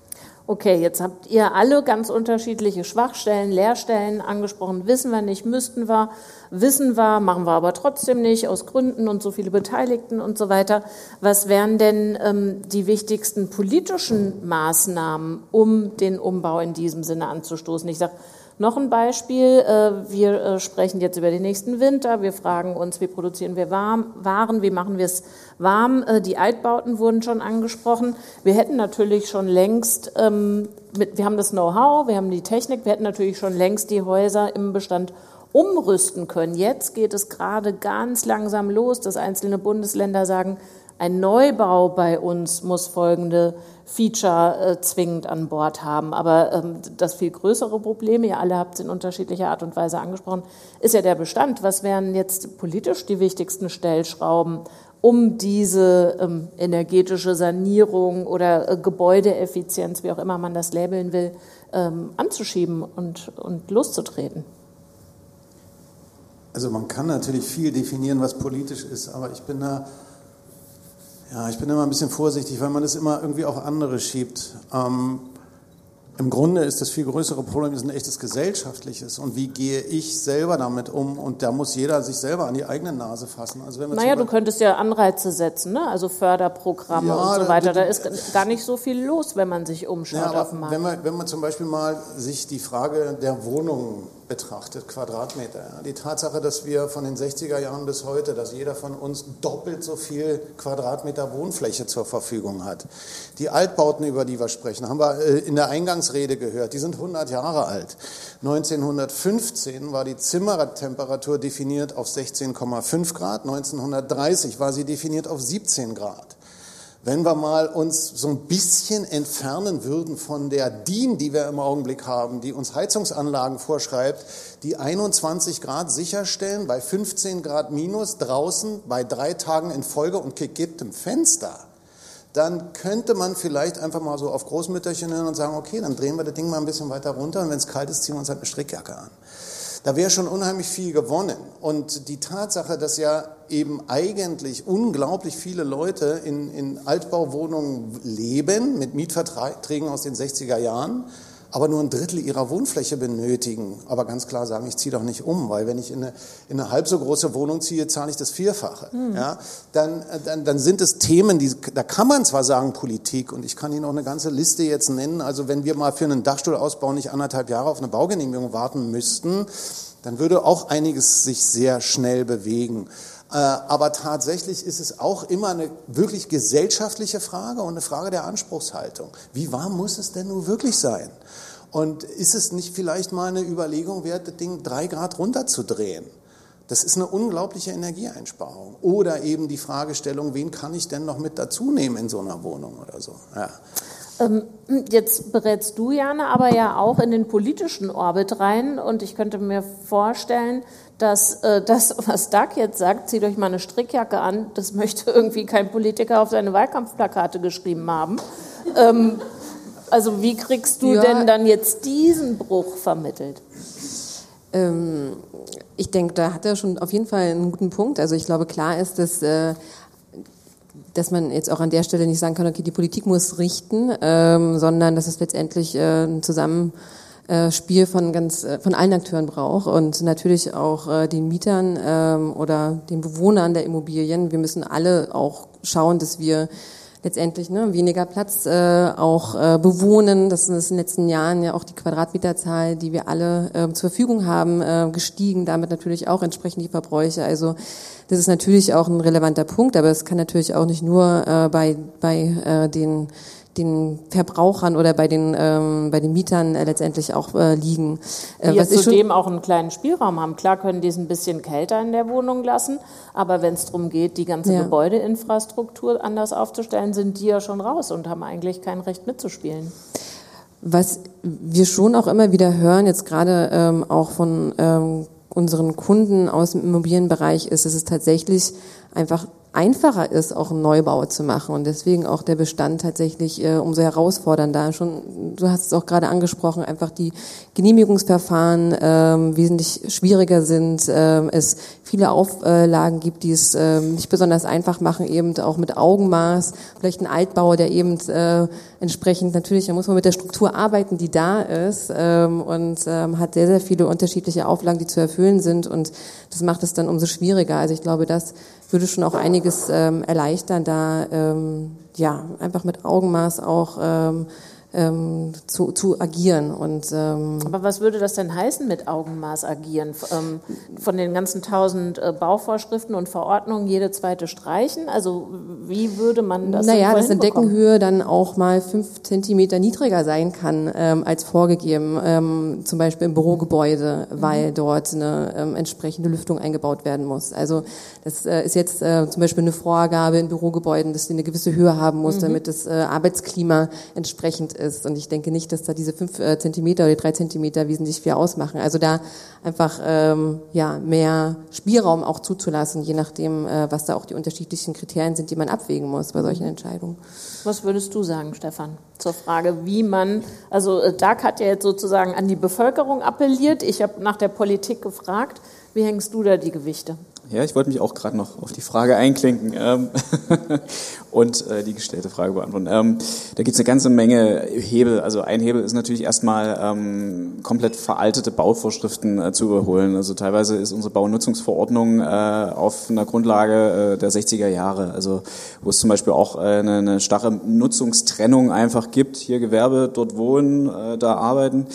Okay, jetzt habt ihr alle ganz unterschiedliche Schwachstellen, Leerstellen angesprochen. Wissen wir nicht, müssten wir, wissen wir, machen wir aber trotzdem nicht, aus Gründen und so viele Beteiligten und so weiter. Was wären denn ähm, die wichtigsten politischen Maßnahmen, um den Umbau in diesem Sinne anzustoßen? Ich sage, noch ein Beispiel, äh, wir äh, sprechen jetzt über den nächsten Winter, wir fragen uns, wie produzieren wir Waren, wie machen wir es warm. Äh, die Altbauten wurden schon angesprochen. Wir hätten natürlich schon längst, ähm, wir haben das Know-how, wir haben die Technik, wir hätten natürlich schon längst die Häuser im Bestand umrüsten können. Jetzt geht es gerade ganz langsam los, dass einzelne Bundesländer sagen, ein Neubau bei uns muss folgende Feature äh, zwingend an Bord haben. Aber ähm, das viel größere Problem, ihr alle habt es in unterschiedlicher Art und Weise angesprochen, ist ja der Bestand. Was wären jetzt politisch die wichtigsten Stellschrauben, um diese ähm, energetische Sanierung oder äh, Gebäudeeffizienz, wie auch immer man das labeln will, ähm, anzuschieben und, und loszutreten? Also man kann natürlich viel definieren, was politisch ist, aber ich bin da, ja, ich bin immer ein bisschen vorsichtig, weil man es immer irgendwie auf andere schiebt. Ähm, im Grunde ist das viel größere Problem ist ein echtes gesellschaftliches. Und wie gehe ich selber damit um? Und da muss jeder sich selber an die eigene Nase fassen. Also wenn wir naja, du könntest ja Anreize setzen, ne? also Förderprogramme ja, und so weiter. Da ist gar nicht so viel los, wenn man sich umschaut ja, auf dem Markt. Wenn man, wenn man zum Beispiel mal sich die Frage der Wohnungen betrachtet, Quadratmeter. Die Tatsache, dass wir von den 60er Jahren bis heute, dass jeder von uns doppelt so viel Quadratmeter Wohnfläche zur Verfügung hat. Die Altbauten, über die wir sprechen, haben wir äh, in der Eingangsrede gehört, die sind 100 Jahre alt. 1915 war die Zimmertemperatur definiert auf 16,5 Grad, 1930 war sie definiert auf 17 Grad. Wenn wir mal uns so ein bisschen entfernen würden von der DIN, die wir im Augenblick haben, die uns Heizungsanlagen vorschreibt, die 21 Grad sicherstellen bei 15 Grad minus draußen bei drei Tagen in Folge und gekipptem Fenster, dann könnte man vielleicht einfach mal so auf Großmütterchen hören und sagen, okay, dann drehen wir das Ding mal ein bisschen weiter runter und wenn es kalt ist, ziehen wir uns halt eine Strickjacke an. Da wäre schon unheimlich viel gewonnen. Und die Tatsache, dass ja eben eigentlich unglaublich viele Leute in, in Altbauwohnungen leben, mit Mietverträgen aus den 60er Jahren, aber nur ein Drittel ihrer Wohnfläche benötigen, aber ganz klar sagen, ich ziehe doch nicht um, weil wenn ich in eine, in eine halb so große Wohnung ziehe, zahle ich das Vierfache. Mhm. Ja, dann, dann, dann sind es Themen, die, da kann man zwar sagen Politik und ich kann Ihnen auch eine ganze Liste jetzt nennen, also wenn wir mal für einen Dachstuhlausbau nicht anderthalb Jahre auf eine Baugenehmigung warten müssten, dann würde auch einiges sich sehr schnell bewegen. Äh, aber tatsächlich ist es auch immer eine wirklich gesellschaftliche Frage und eine Frage der Anspruchshaltung. Wie warm muss es denn nun wirklich sein? Und ist es nicht vielleicht mal eine Überlegung wert, das Ding drei Grad runterzudrehen? Das ist eine unglaubliche Energieeinsparung. Oder eben die Fragestellung, wen kann ich denn noch mit dazu nehmen in so einer Wohnung oder so? Ja. Ähm, jetzt berätst du, Jana, aber ja auch in den politischen Orbit rein. Und ich könnte mir vorstellen, dass äh, das, was Doug jetzt sagt, zieht euch mal eine Strickjacke an, das möchte irgendwie kein Politiker auf seine Wahlkampfplakate geschrieben haben. Ähm, also wie kriegst du ja. denn dann jetzt diesen Bruch vermittelt? Ähm, ich denke, da hat er schon auf jeden Fall einen guten Punkt. Also ich glaube, klar ist, dass äh, dass man jetzt auch an der Stelle nicht sagen kann, okay, die Politik muss richten, ähm, sondern dass es letztendlich äh, ein Zusammenspiel von ganz äh, von allen Akteuren braucht und natürlich auch äh, den Mietern ähm, oder den Bewohnern der Immobilien. Wir müssen alle auch schauen, dass wir letztendlich ne, weniger Platz äh, auch äh, bewohnen. Das ist in den letzten Jahren ja auch die Quadratmeterzahl, die wir alle äh, zur Verfügung haben, äh, gestiegen. Damit natürlich auch entsprechend die Verbräuche. Also das ist natürlich auch ein relevanter Punkt, aber es kann natürlich auch nicht nur äh, bei, bei äh, den den Verbrauchern oder bei den, ähm, bei den Mietern äh, letztendlich auch äh, liegen. Äh, die was zudem auch einen kleinen Spielraum haben. Klar können die es ein bisschen kälter in der Wohnung lassen, aber wenn es darum geht, die ganze ja. Gebäudeinfrastruktur anders aufzustellen, sind die ja schon raus und haben eigentlich kein Recht mitzuspielen. Was wir schon auch immer wieder hören, jetzt gerade ähm, auch von ähm, unseren Kunden aus dem Immobilienbereich, ist, dass es tatsächlich einfach einfacher ist, auch einen Neubau zu machen und deswegen auch der Bestand tatsächlich äh, umso herausfordernder. Schon, du hast es auch gerade angesprochen, einfach die Genehmigungsverfahren ähm, wesentlich schwieriger sind, ähm, es viele Auflagen gibt, die es ähm, nicht besonders einfach machen, eben auch mit Augenmaß, vielleicht ein Altbauer, der eben äh, entsprechend natürlich, da muss man mit der Struktur arbeiten, die da ist ähm, und ähm, hat sehr, sehr viele unterschiedliche Auflagen, die zu erfüllen sind und das macht es dann umso schwieriger. Also ich glaube, das würde schon auch einiges ähm, erleichtern, da ähm, ja einfach mit Augenmaß auch ähm, ähm, zu, zu agieren. Und, ähm, Aber was würde das denn heißen mit Augenmaß agieren? Ähm, von den ganzen tausend äh, Bauvorschriften und Verordnungen jede zweite streichen? Also wie würde man das Naja, dass eine Deckenhöhe dann auch mal fünf Zentimeter niedriger sein kann ähm, als vorgegeben, ähm, zum Beispiel im Bürogebäude, weil mhm. dort eine ähm, entsprechende Lüftung eingebaut werden muss. Also das äh, ist jetzt äh, zum Beispiel eine Vorgabe in Bürogebäuden, dass die eine gewisse Höhe haben muss, mhm. damit das äh, Arbeitsklima entsprechend ist ist. Und ich denke nicht, dass da diese fünf äh, Zentimeter oder drei Zentimeter wesentlich viel ausmachen. Also da einfach ähm, ja mehr Spielraum auch zuzulassen, je nachdem, äh, was da auch die unterschiedlichen Kriterien sind, die man abwägen muss bei solchen Entscheidungen. Was würdest du sagen, Stefan, zur Frage, wie man, also äh, DAG hat ja jetzt sozusagen an die Bevölkerung appelliert. Ich habe nach der Politik gefragt. Wie hängst du da die Gewichte? Ja, ich wollte mich auch gerade noch auf die Frage einklinken ähm, und äh, die gestellte Frage beantworten. Ähm, da gibt es eine ganze Menge Hebel. Also ein Hebel ist natürlich erstmal ähm, komplett veraltete Bauvorschriften äh, zu überholen. Also teilweise ist unsere Baunutzungsverordnung äh, auf einer Grundlage äh, der 60er Jahre, also wo es zum Beispiel auch äh, eine, eine starre Nutzungstrennung einfach gibt. Hier Gewerbe, dort wohnen, äh, da arbeiten.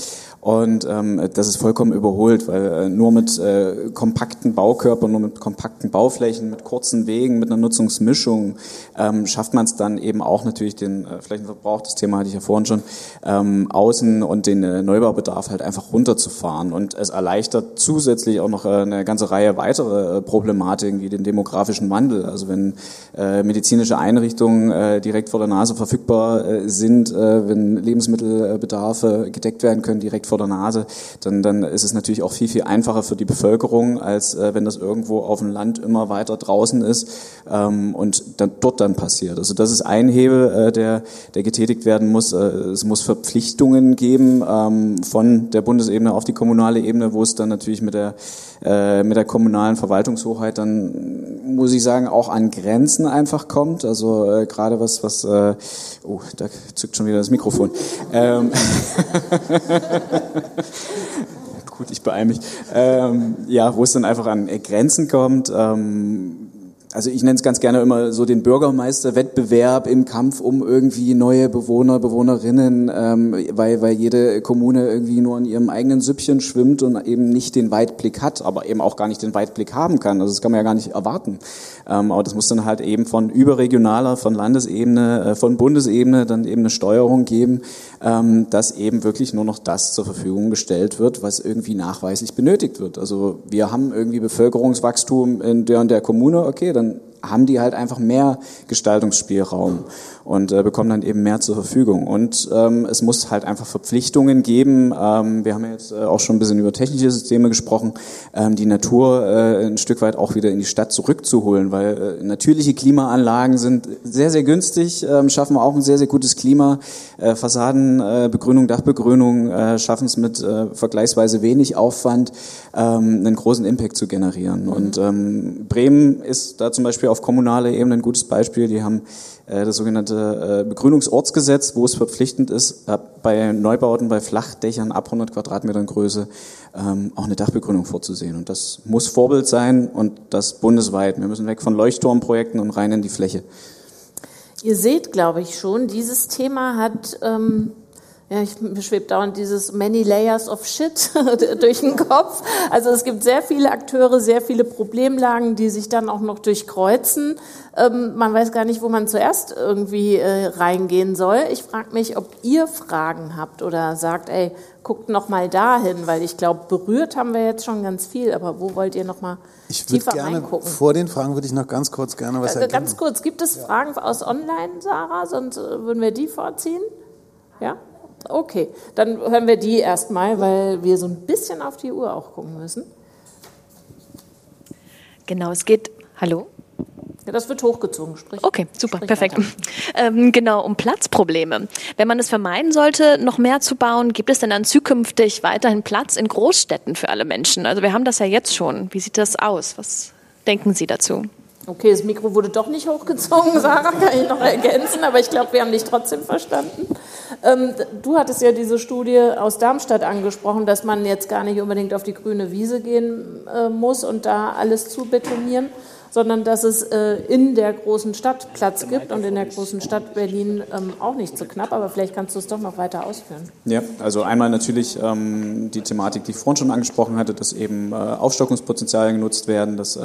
Und ähm, das ist vollkommen überholt, weil äh, nur mit äh, kompakten Baukörpern, nur mit kompakten Bauflächen, mit kurzen Wegen, mit einer Nutzungsmischung ähm, schafft man es dann eben auch natürlich den äh, Flächenverbrauch, das Thema hatte ich ja vorhin schon, ähm, außen und den äh, Neubaubedarf halt einfach runterzufahren. Und es erleichtert zusätzlich auch noch äh, eine ganze Reihe weitere äh, Problematiken wie den demografischen Wandel. Also wenn äh, medizinische Einrichtungen äh, direkt vor der Nase verfügbar äh, sind, äh, wenn Lebensmittelbedarfe gedeckt werden können, direkt vor der Nase, dann, dann ist es natürlich auch viel, viel einfacher für die Bevölkerung, als äh, wenn das irgendwo auf dem Land immer weiter draußen ist ähm, und dann, dort dann passiert. Also das ist ein Hebel, äh, der, der getätigt werden muss. Äh, es muss Verpflichtungen geben ähm, von der Bundesebene auf die kommunale Ebene, wo es dann natürlich mit der, äh, mit der kommunalen Verwaltungshoheit dann, muss ich sagen, auch an Grenzen einfach kommt. Also äh, gerade was, was, äh, oh, da zückt schon wieder das Mikrofon. Ähm, Gut, ich beeile mich. Ähm, ja, wo es dann einfach an Grenzen kommt. Ähm, also ich nenne es ganz gerne immer so den Bürgermeisterwettbewerb im Kampf um irgendwie neue Bewohner, Bewohnerinnen, ähm, weil, weil jede Kommune irgendwie nur in ihrem eigenen Süppchen schwimmt und eben nicht den Weitblick hat, aber eben auch gar nicht den Weitblick haben kann. Also das kann man ja gar nicht erwarten. Ähm, aber das muss dann halt eben von überregionaler, von Landesebene, äh, von Bundesebene dann eben eine Steuerung geben, ähm, dass eben wirklich nur noch das zur Verfügung gestellt wird, was irgendwie nachweislich benötigt wird. Also wir haben irgendwie Bevölkerungswachstum in der und der Kommune, okay, dann haben die halt einfach mehr Gestaltungsspielraum und äh, bekommen dann eben mehr zur Verfügung. Und ähm, es muss halt einfach Verpflichtungen geben. Ähm, wir haben ja jetzt äh, auch schon ein bisschen über technische Systeme gesprochen, ähm, die Natur äh, ein Stück weit auch wieder in die Stadt zurückzuholen, weil äh, natürliche Klimaanlagen sind sehr, sehr günstig, ähm, schaffen auch ein sehr, sehr gutes Klima. Äh, Fassadenbegrünung, äh, Dachbegrünung äh, schaffen es mit äh, vergleichsweise wenig Aufwand, ähm, einen großen Impact zu generieren. Mhm. Und ähm, Bremen ist da zum Beispiel auf kommunaler Ebene ein gutes Beispiel. Die haben äh, das sogenannte äh, Begrünungsortsgesetz, wo es verpflichtend ist, äh, bei Neubauten, bei Flachdächern ab 100 Quadratmetern Größe ähm, auch eine Dachbegrünung vorzusehen. Und das muss Vorbild sein und das bundesweit. Wir müssen weg von Leuchtturmprojekten und rein in die Fläche. Ihr seht, glaube ich, schon, dieses Thema hat ähm, ja, ich, mir schwebt dauernd dieses many layers of shit durch den Kopf. Also es gibt sehr viele Akteure, sehr viele Problemlagen, die sich dann auch noch durchkreuzen. Ähm, man weiß gar nicht, wo man zuerst irgendwie äh, reingehen soll. Ich frage mich, ob ihr Fragen habt oder sagt, ey, guckt noch mal dahin, weil ich glaube, berührt haben wir jetzt schon ganz viel, aber wo wollt ihr noch mal ich tiefer gerne, reingucken? Vor den Fragen würde ich noch ganz kurz gerne was ergänzen. Ganz kurz, gibt es Fragen aus Online, Sarah? Sonst äh, würden wir die vorziehen. Ja? Okay, dann hören wir die erstmal, weil wir so ein bisschen auf die Uhr auch gucken müssen. Genau, es geht. Hallo? Ja, das wird hochgezogen. Sprich, okay, super, perfekt. Ähm, genau, um Platzprobleme. Wenn man es vermeiden sollte, noch mehr zu bauen, gibt es denn dann zukünftig weiterhin Platz in Großstädten für alle Menschen? Also wir haben das ja jetzt schon. Wie sieht das aus? Was denken Sie dazu? Okay, das Mikro wurde doch nicht hochgezogen, Sarah, kann ich noch ergänzen, aber ich glaube, wir haben dich trotzdem verstanden. Ähm, du hattest ja diese Studie aus Darmstadt angesprochen, dass man jetzt gar nicht unbedingt auf die grüne Wiese gehen äh, muss und da alles zu betonieren, sondern dass es äh, in der großen Stadt Platz gibt und in der großen Stadt Berlin ähm, auch nicht so knapp, aber vielleicht kannst du es doch noch weiter ausführen. Ja, also einmal natürlich ähm, die Thematik, die ich vorhin schon angesprochen hatte, dass eben äh, Aufstockungspotenziale genutzt werden, dass, äh,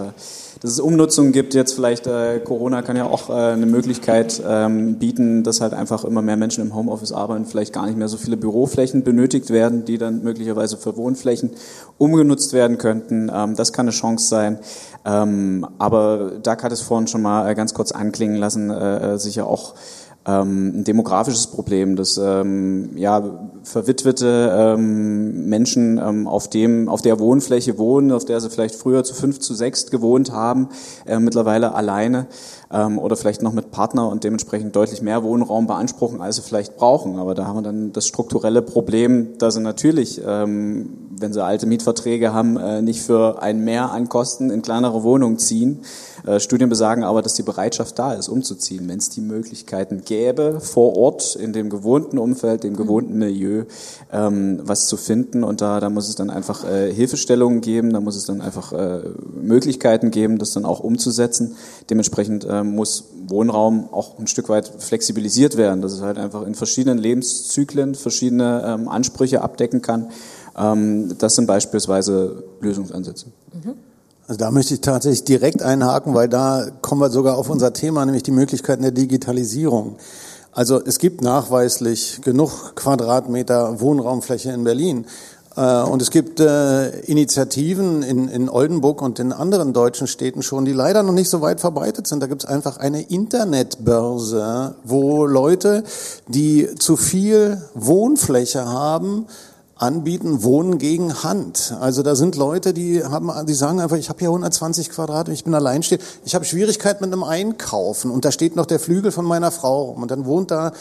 dass es Umnutzungen gibt. Jetzt vielleicht äh, Corona kann ja auch äh, eine Möglichkeit ähm, bieten, dass halt einfach immer mehr Menschen im Homeoffice arbeiten, vielleicht gar nicht mehr so viele Büroflächen benötigt werden, die dann möglicherweise für Wohnflächen umgenutzt werden könnten. Ähm, das kann eine Chance sein. Ähm, aber Doug hat es vorhin schon mal äh, ganz kurz anklingen lassen, äh, äh, sicher auch ähm, ein demografisches Problem, dass ähm, ja, verwitwete ähm, Menschen ähm, auf, dem, auf der Wohnfläche wohnen, auf der sie vielleicht früher zu fünf, zu sechs gewohnt haben, äh, mittlerweile alleine ähm, oder vielleicht noch mit Partner und dementsprechend deutlich mehr Wohnraum beanspruchen, als sie vielleicht brauchen. Aber da haben wir dann das strukturelle Problem, dass sie natürlich, ähm, wenn sie alte Mietverträge haben, äh, nicht für ein Mehr an Kosten in kleinere Wohnungen ziehen. Äh, Studien besagen aber, dass die Bereitschaft da ist, umzuziehen, wenn es die Möglichkeiten gäbe, vor Ort in dem gewohnten Umfeld, dem gewohnten Milieu, ähm, was zu finden. Und da, da muss es dann einfach äh, Hilfestellungen geben, da muss es dann einfach äh, Möglichkeiten geben, das dann auch umzusetzen. Dementsprechend äh, muss Wohnraum auch ein Stück weit flexibilisiert werden, dass es halt einfach in verschiedenen Lebenszyklen verschiedene ähm, Ansprüche abdecken kann. Ähm, das sind beispielsweise Lösungsansätze. Mhm. Also da möchte ich tatsächlich direkt einhaken, weil da kommen wir sogar auf unser Thema, nämlich die Möglichkeiten der Digitalisierung. Also es gibt nachweislich genug Quadratmeter Wohnraumfläche in Berlin. Äh, und es gibt äh, Initiativen in, in Oldenburg und in anderen deutschen Städten schon, die leider noch nicht so weit verbreitet sind. Da gibt es einfach eine Internetbörse, wo Leute, die zu viel Wohnfläche haben, anbieten, Wohnen gegen Hand. Also da sind Leute, die haben, die sagen einfach, ich habe hier 120 Quadrat, ich bin alleinstehend, ich habe Schwierigkeiten mit einem Einkaufen und da steht noch der Flügel von meiner Frau rum und dann wohnt da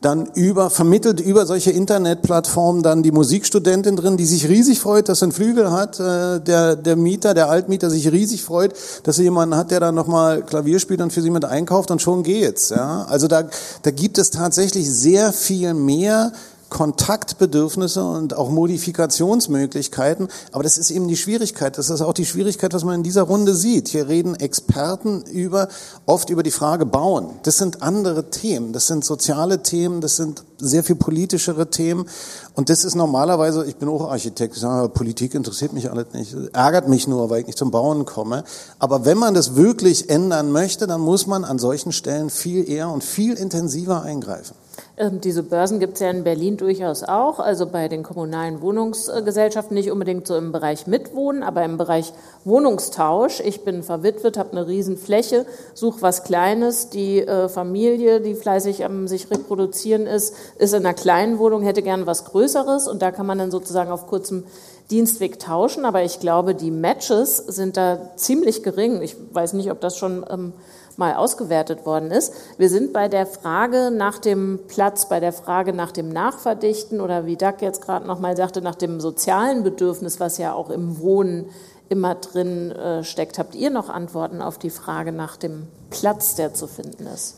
dann über, vermittelt über solche Internetplattformen dann die Musikstudentin drin, die sich riesig freut, dass er einen Flügel hat, äh, der, der Mieter, der Altmieter sich riesig freut, dass er jemanden hat, der dann nochmal Klavier spielt und für sie mit einkauft und schon geht's, ja. Also da, da gibt es tatsächlich sehr viel mehr Kontaktbedürfnisse und auch Modifikationsmöglichkeiten. Aber das ist eben die Schwierigkeit. Das ist auch die Schwierigkeit, was man in dieser Runde sieht. Hier reden Experten über, oft über die Frage Bauen. Das sind andere Themen. Das sind soziale Themen. Das sind sehr viel politischere Themen. Und das ist normalerweise, ich bin auch Architekt, ich sage, Politik interessiert mich alles nicht. Ärgert mich nur, weil ich nicht zum Bauen komme. Aber wenn man das wirklich ändern möchte, dann muss man an solchen Stellen viel eher und viel intensiver eingreifen. Ähm, diese Börsen gibt es ja in Berlin durchaus auch, also bei den kommunalen Wohnungsgesellschaften nicht unbedingt so im Bereich Mitwohnen, aber im Bereich Wohnungstausch. Ich bin verwitwet, habe eine Riesenfläche, suche was Kleines. Die äh, Familie, die fleißig am sich reproduzieren ist, ist in einer kleinen Wohnung, hätte gern was Größeres und da kann man dann sozusagen auf kurzem Dienstweg tauschen. Aber ich glaube, die Matches sind da ziemlich gering. Ich weiß nicht, ob das schon ähm, mal ausgewertet worden ist. Wir sind bei der Frage nach dem Platz, bei der Frage nach dem Nachverdichten oder wie Doug jetzt gerade noch mal sagte, nach dem sozialen Bedürfnis, was ja auch im Wohnen immer drin äh, steckt. Habt ihr noch Antworten auf die Frage nach dem Platz, der zu finden ist?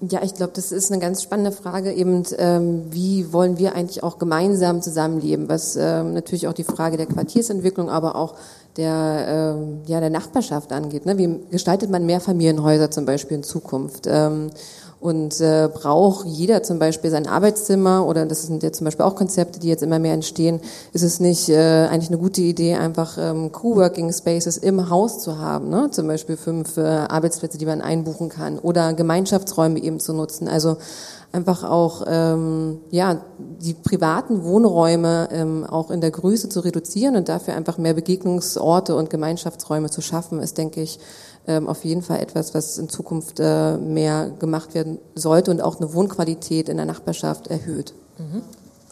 Ja, ich glaube, das ist eine ganz spannende Frage, eben ähm, wie wollen wir eigentlich auch gemeinsam zusammenleben, was ähm, natürlich auch die Frage der Quartiersentwicklung, aber auch der, ähm, ja, der Nachbarschaft angeht. Ne? Wie gestaltet man mehr Familienhäuser zum Beispiel in Zukunft? Ähm, und äh, braucht jeder zum Beispiel sein Arbeitszimmer oder das sind ja zum Beispiel auch Konzepte, die jetzt immer mehr entstehen, ist es nicht äh, eigentlich eine gute Idee, einfach ähm, Coworking Spaces im Haus zu haben, ne? zum Beispiel fünf äh, Arbeitsplätze, die man einbuchen kann oder Gemeinschaftsräume eben zu nutzen. Also einfach auch ähm, ja die privaten Wohnräume ähm, auch in der Größe zu reduzieren und dafür einfach mehr Begegnungsorte und Gemeinschaftsräume zu schaffen, ist denke ich ähm, auf jeden Fall etwas, was in Zukunft äh, mehr gemacht werden sollte und auch eine Wohnqualität in der Nachbarschaft erhöht. Mhm.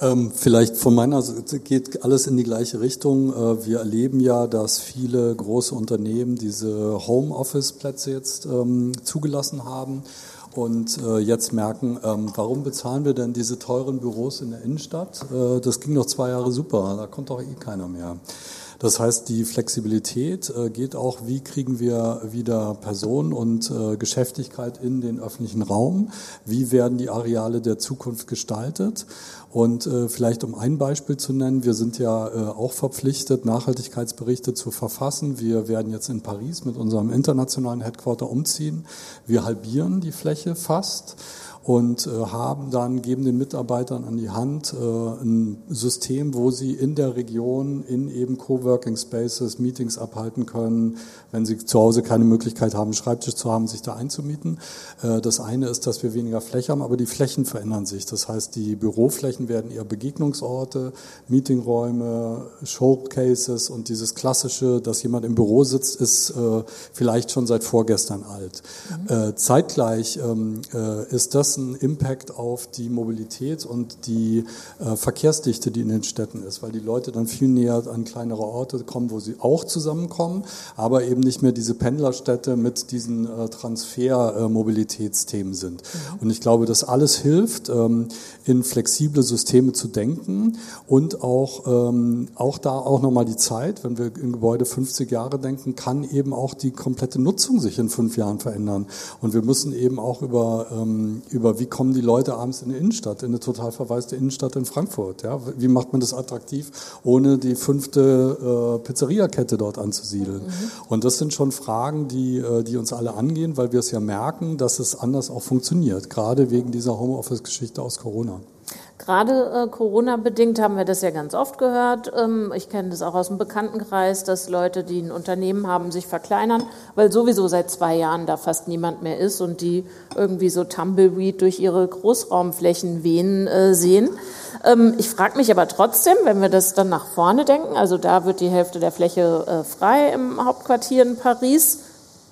Ähm, vielleicht von meiner Seite geht alles in die gleiche Richtung. Äh, wir erleben ja, dass viele große Unternehmen diese Homeoffice-Plätze jetzt ähm, zugelassen haben und äh, jetzt merken, ähm, warum bezahlen wir denn diese teuren Büros in der Innenstadt? Äh, das ging doch zwei Jahre super, da kommt doch eh keiner mehr. Das heißt, die Flexibilität äh, geht auch, wie kriegen wir wieder Personen und äh, Geschäftigkeit in den öffentlichen Raum? Wie werden die Areale der Zukunft gestaltet? Und äh, vielleicht um ein Beispiel zu nennen, wir sind ja auch verpflichtet, Nachhaltigkeitsberichte zu verfassen. Wir werden jetzt in Paris mit unserem internationalen Headquarter umziehen. Wir halbieren die Fläche fast und äh, haben dann, geben den Mitarbeitern an die Hand äh, ein System, wo sie in der Region in eben Coworking Spaces Meetings abhalten können, wenn sie zu Hause keine Möglichkeit haben, einen Schreibtisch zu haben, sich da einzumieten. Äh, das eine ist, dass wir weniger Fläche haben, aber die Flächen verändern sich. Das heißt, die Büroflächen werden eher Begegnungsorte, Meetingräume, Showcases und dieses klassische, dass jemand im Büro sitzt, ist äh, vielleicht schon seit vorgestern alt. Mhm. Äh, zeitgleich ähm, äh, ist das großen Impact auf die Mobilität und die äh, Verkehrsdichte, die in den Städten ist, weil die Leute dann viel näher an kleinere Orte kommen, wo sie auch zusammenkommen, aber eben nicht mehr diese Pendlerstädte mit diesen äh, Transfer-Mobilitätsthemen äh, sind. Mhm. Und ich glaube, das alles hilft, ähm, in flexible Systeme zu denken und auch, ähm, auch da auch nochmal die Zeit, wenn wir in Gebäude 50 Jahre denken, kann eben auch die komplette Nutzung sich in fünf Jahren verändern. Und wir müssen eben auch über, ähm, über wie kommen die Leute abends in die Innenstadt, in eine total verwaiste Innenstadt in Frankfurt. Ja? Wie macht man das attraktiv, ohne die fünfte äh, Pizzeriakette dort anzusiedeln? Mhm. Und das sind schon Fragen, die, äh, die uns alle angehen, weil wir es ja merken, dass es anders auch funktioniert, gerade wegen dieser Homeoffice-Geschichte aus Corona. Gerade äh, Corona-bedingt haben wir das ja ganz oft gehört. Ähm, ich kenne das auch aus dem Bekanntenkreis, dass Leute, die ein Unternehmen haben, sich verkleinern, weil sowieso seit zwei Jahren da fast niemand mehr ist und die irgendwie so Tumbleweed durch ihre Großraumflächen wehen äh, sehen. Ähm, ich frage mich aber trotzdem, wenn wir das dann nach vorne denken, also da wird die Hälfte der Fläche äh, frei im Hauptquartier in Paris,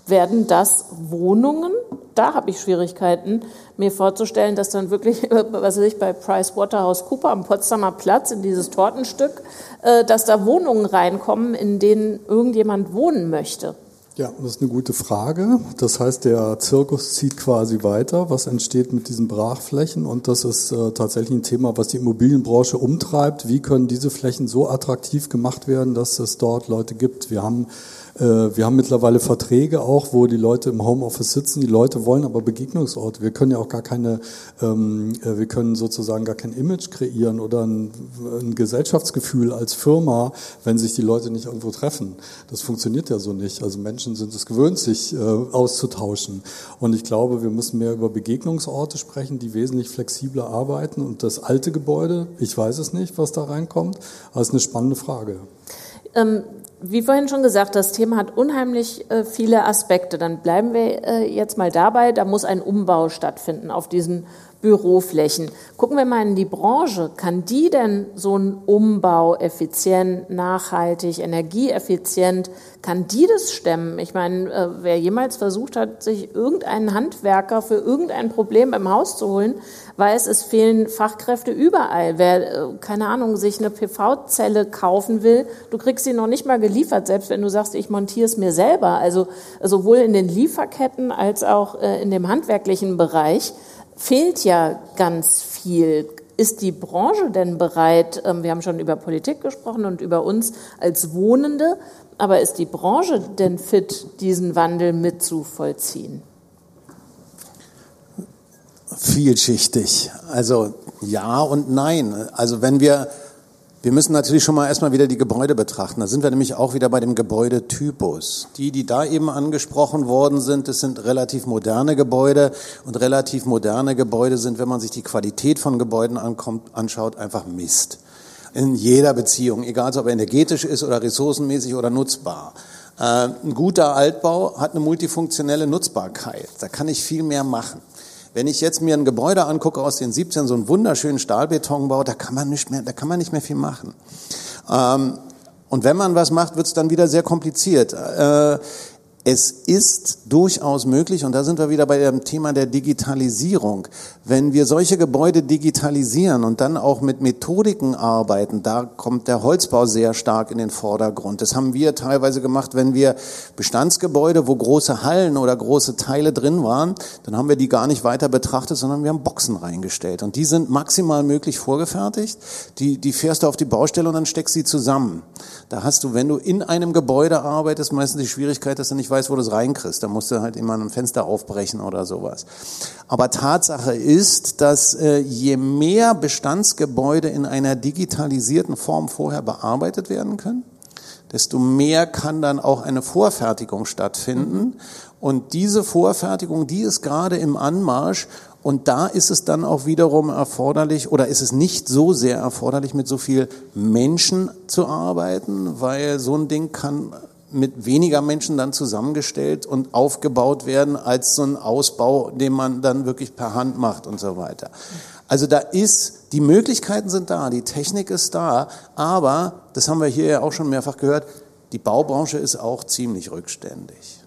werden das Wohnungen? Da habe ich Schwierigkeiten, mir vorzustellen, dass dann wirklich, was weiß ich, bei Price Waterhouse Cooper am Potsdamer Platz in dieses Tortenstück, äh, dass da Wohnungen reinkommen, in denen irgendjemand wohnen möchte. Ja, das ist eine gute Frage. Das heißt, der Zirkus zieht quasi weiter. Was entsteht mit diesen Brachflächen? Und das ist äh, tatsächlich ein Thema, was die Immobilienbranche umtreibt. Wie können diese Flächen so attraktiv gemacht werden, dass es dort Leute gibt? Wir haben wir haben mittlerweile Verträge auch, wo die Leute im Homeoffice sitzen. Die Leute wollen aber Begegnungsorte. Wir können ja auch gar keine, ähm, äh, wir können sozusagen gar kein Image kreieren oder ein, ein, Gesellschaftsgefühl als Firma, wenn sich die Leute nicht irgendwo treffen. Das funktioniert ja so nicht. Also Menschen sind es gewöhnt, sich äh, auszutauschen. Und ich glaube, wir müssen mehr über Begegnungsorte sprechen, die wesentlich flexibler arbeiten. Und das alte Gebäude, ich weiß es nicht, was da reinkommt, aber es ist eine spannende Frage. Ähm wie vorhin schon gesagt, das Thema hat unheimlich äh, viele Aspekte. Dann bleiben wir äh, jetzt mal dabei, da muss ein Umbau stattfinden auf diesen Büroflächen. Gucken wir mal in die Branche. Kann die denn so einen Umbau effizient, nachhaltig, energieeffizient, kann die das stemmen? Ich meine, äh, wer jemals versucht hat, sich irgendeinen Handwerker für irgendein Problem im Haus zu holen, weiß, es fehlen Fachkräfte überall. Wer, äh, keine Ahnung, sich eine PV-Zelle kaufen will, du kriegst sie noch nicht mal geliefert, selbst wenn du sagst, ich montiere es mir selber. Also sowohl in den Lieferketten als auch äh, in dem handwerklichen Bereich fehlt ja ganz viel. Ist die Branche denn bereit, ähm, wir haben schon über Politik gesprochen und über uns als Wohnende, aber ist die Branche denn fit, diesen Wandel mitzuvollziehen? Vielschichtig. Also ja und nein. Also wenn wir wir müssen natürlich schon mal erstmal wieder die Gebäude betrachten. Da sind wir nämlich auch wieder bei dem Gebäudetypus. Die, die da eben angesprochen worden sind, das sind relativ moderne Gebäude und relativ moderne Gebäude sind, wenn man sich die Qualität von Gebäuden ankommt, anschaut, einfach Mist. In jeder Beziehung, egal ob er energetisch ist oder ressourcenmäßig oder nutzbar. Äh, ein guter Altbau hat eine multifunktionelle Nutzbarkeit. Da kann ich viel mehr machen. Wenn ich jetzt mir ein Gebäude angucke aus den 17, so einen wunderschönen Stahlbetonbau, da kann man nicht mehr, da kann man nicht mehr viel machen. Ähm, und wenn man was macht, wird es dann wieder sehr kompliziert. Äh, es ist durchaus möglich, und da sind wir wieder bei dem Thema der Digitalisierung, wenn wir solche Gebäude digitalisieren und dann auch mit Methodiken arbeiten, da kommt der Holzbau sehr stark in den Vordergrund. Das haben wir teilweise gemacht, wenn wir Bestandsgebäude, wo große Hallen oder große Teile drin waren, dann haben wir die gar nicht weiter betrachtet, sondern wir haben Boxen reingestellt. Und die sind maximal möglich vorgefertigt. Die, die fährst du auf die Baustelle und dann steckst sie zusammen. Da hast du, wenn du in einem Gebäude arbeitest, meistens die Schwierigkeit, dass du nicht weißt, wo du es reinkriegst. Da musst du halt immer ein Fenster aufbrechen oder sowas. Aber Tatsache ist, dass äh, je mehr Bestandsgebäude in einer digitalisierten Form vorher bearbeitet werden können, desto mehr kann dann auch eine Vorfertigung stattfinden. Und diese Vorfertigung, die ist gerade im Anmarsch. Und da ist es dann auch wiederum erforderlich oder ist es nicht so sehr erforderlich, mit so viel Menschen zu arbeiten, weil so ein Ding kann mit weniger Menschen dann zusammengestellt und aufgebaut werden als so ein Ausbau, den man dann wirklich per Hand macht und so weiter. Also da ist, die Möglichkeiten sind da, die Technik ist da, aber, das haben wir hier ja auch schon mehrfach gehört, die Baubranche ist auch ziemlich rückständig.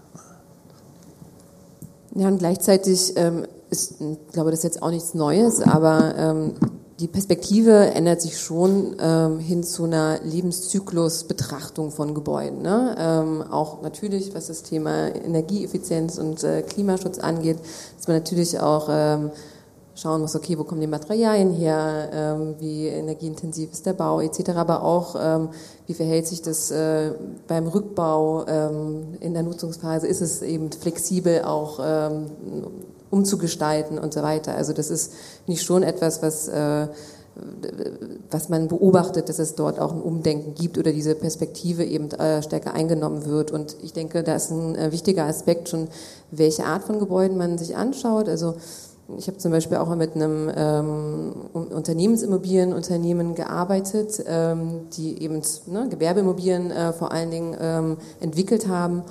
Ja, und gleichzeitig ähm, ist, ich glaube, das ist jetzt auch nichts Neues, aber ähm, die Perspektive ändert sich schon ähm, hin zu einer Lebenszyklusbetrachtung von Gebäuden. Ne? Ähm, auch natürlich, was das Thema Energieeffizienz und äh, Klimaschutz angeht, dass man natürlich auch ähm, schauen muss, okay, wo kommen die Materialien her, ähm, wie energieintensiv ist der Bau etc., aber auch, ähm, wie verhält sich das äh, beim Rückbau ähm, in der Nutzungsphase, ist es eben flexibel auch ähm, umzugestalten und so weiter. Also das ist nicht schon etwas, was äh, was man beobachtet, dass es dort auch ein Umdenken gibt oder diese Perspektive eben äh, stärker eingenommen wird. Und ich denke, da ist ein äh, wichtiger Aspekt schon, welche Art von Gebäuden man sich anschaut. Also ich habe zum Beispiel auch mit einem ähm, Unternehmensimmobilienunternehmen gearbeitet, ähm, die eben ne, Gewerbeimmobilien äh, vor allen Dingen ähm, entwickelt haben.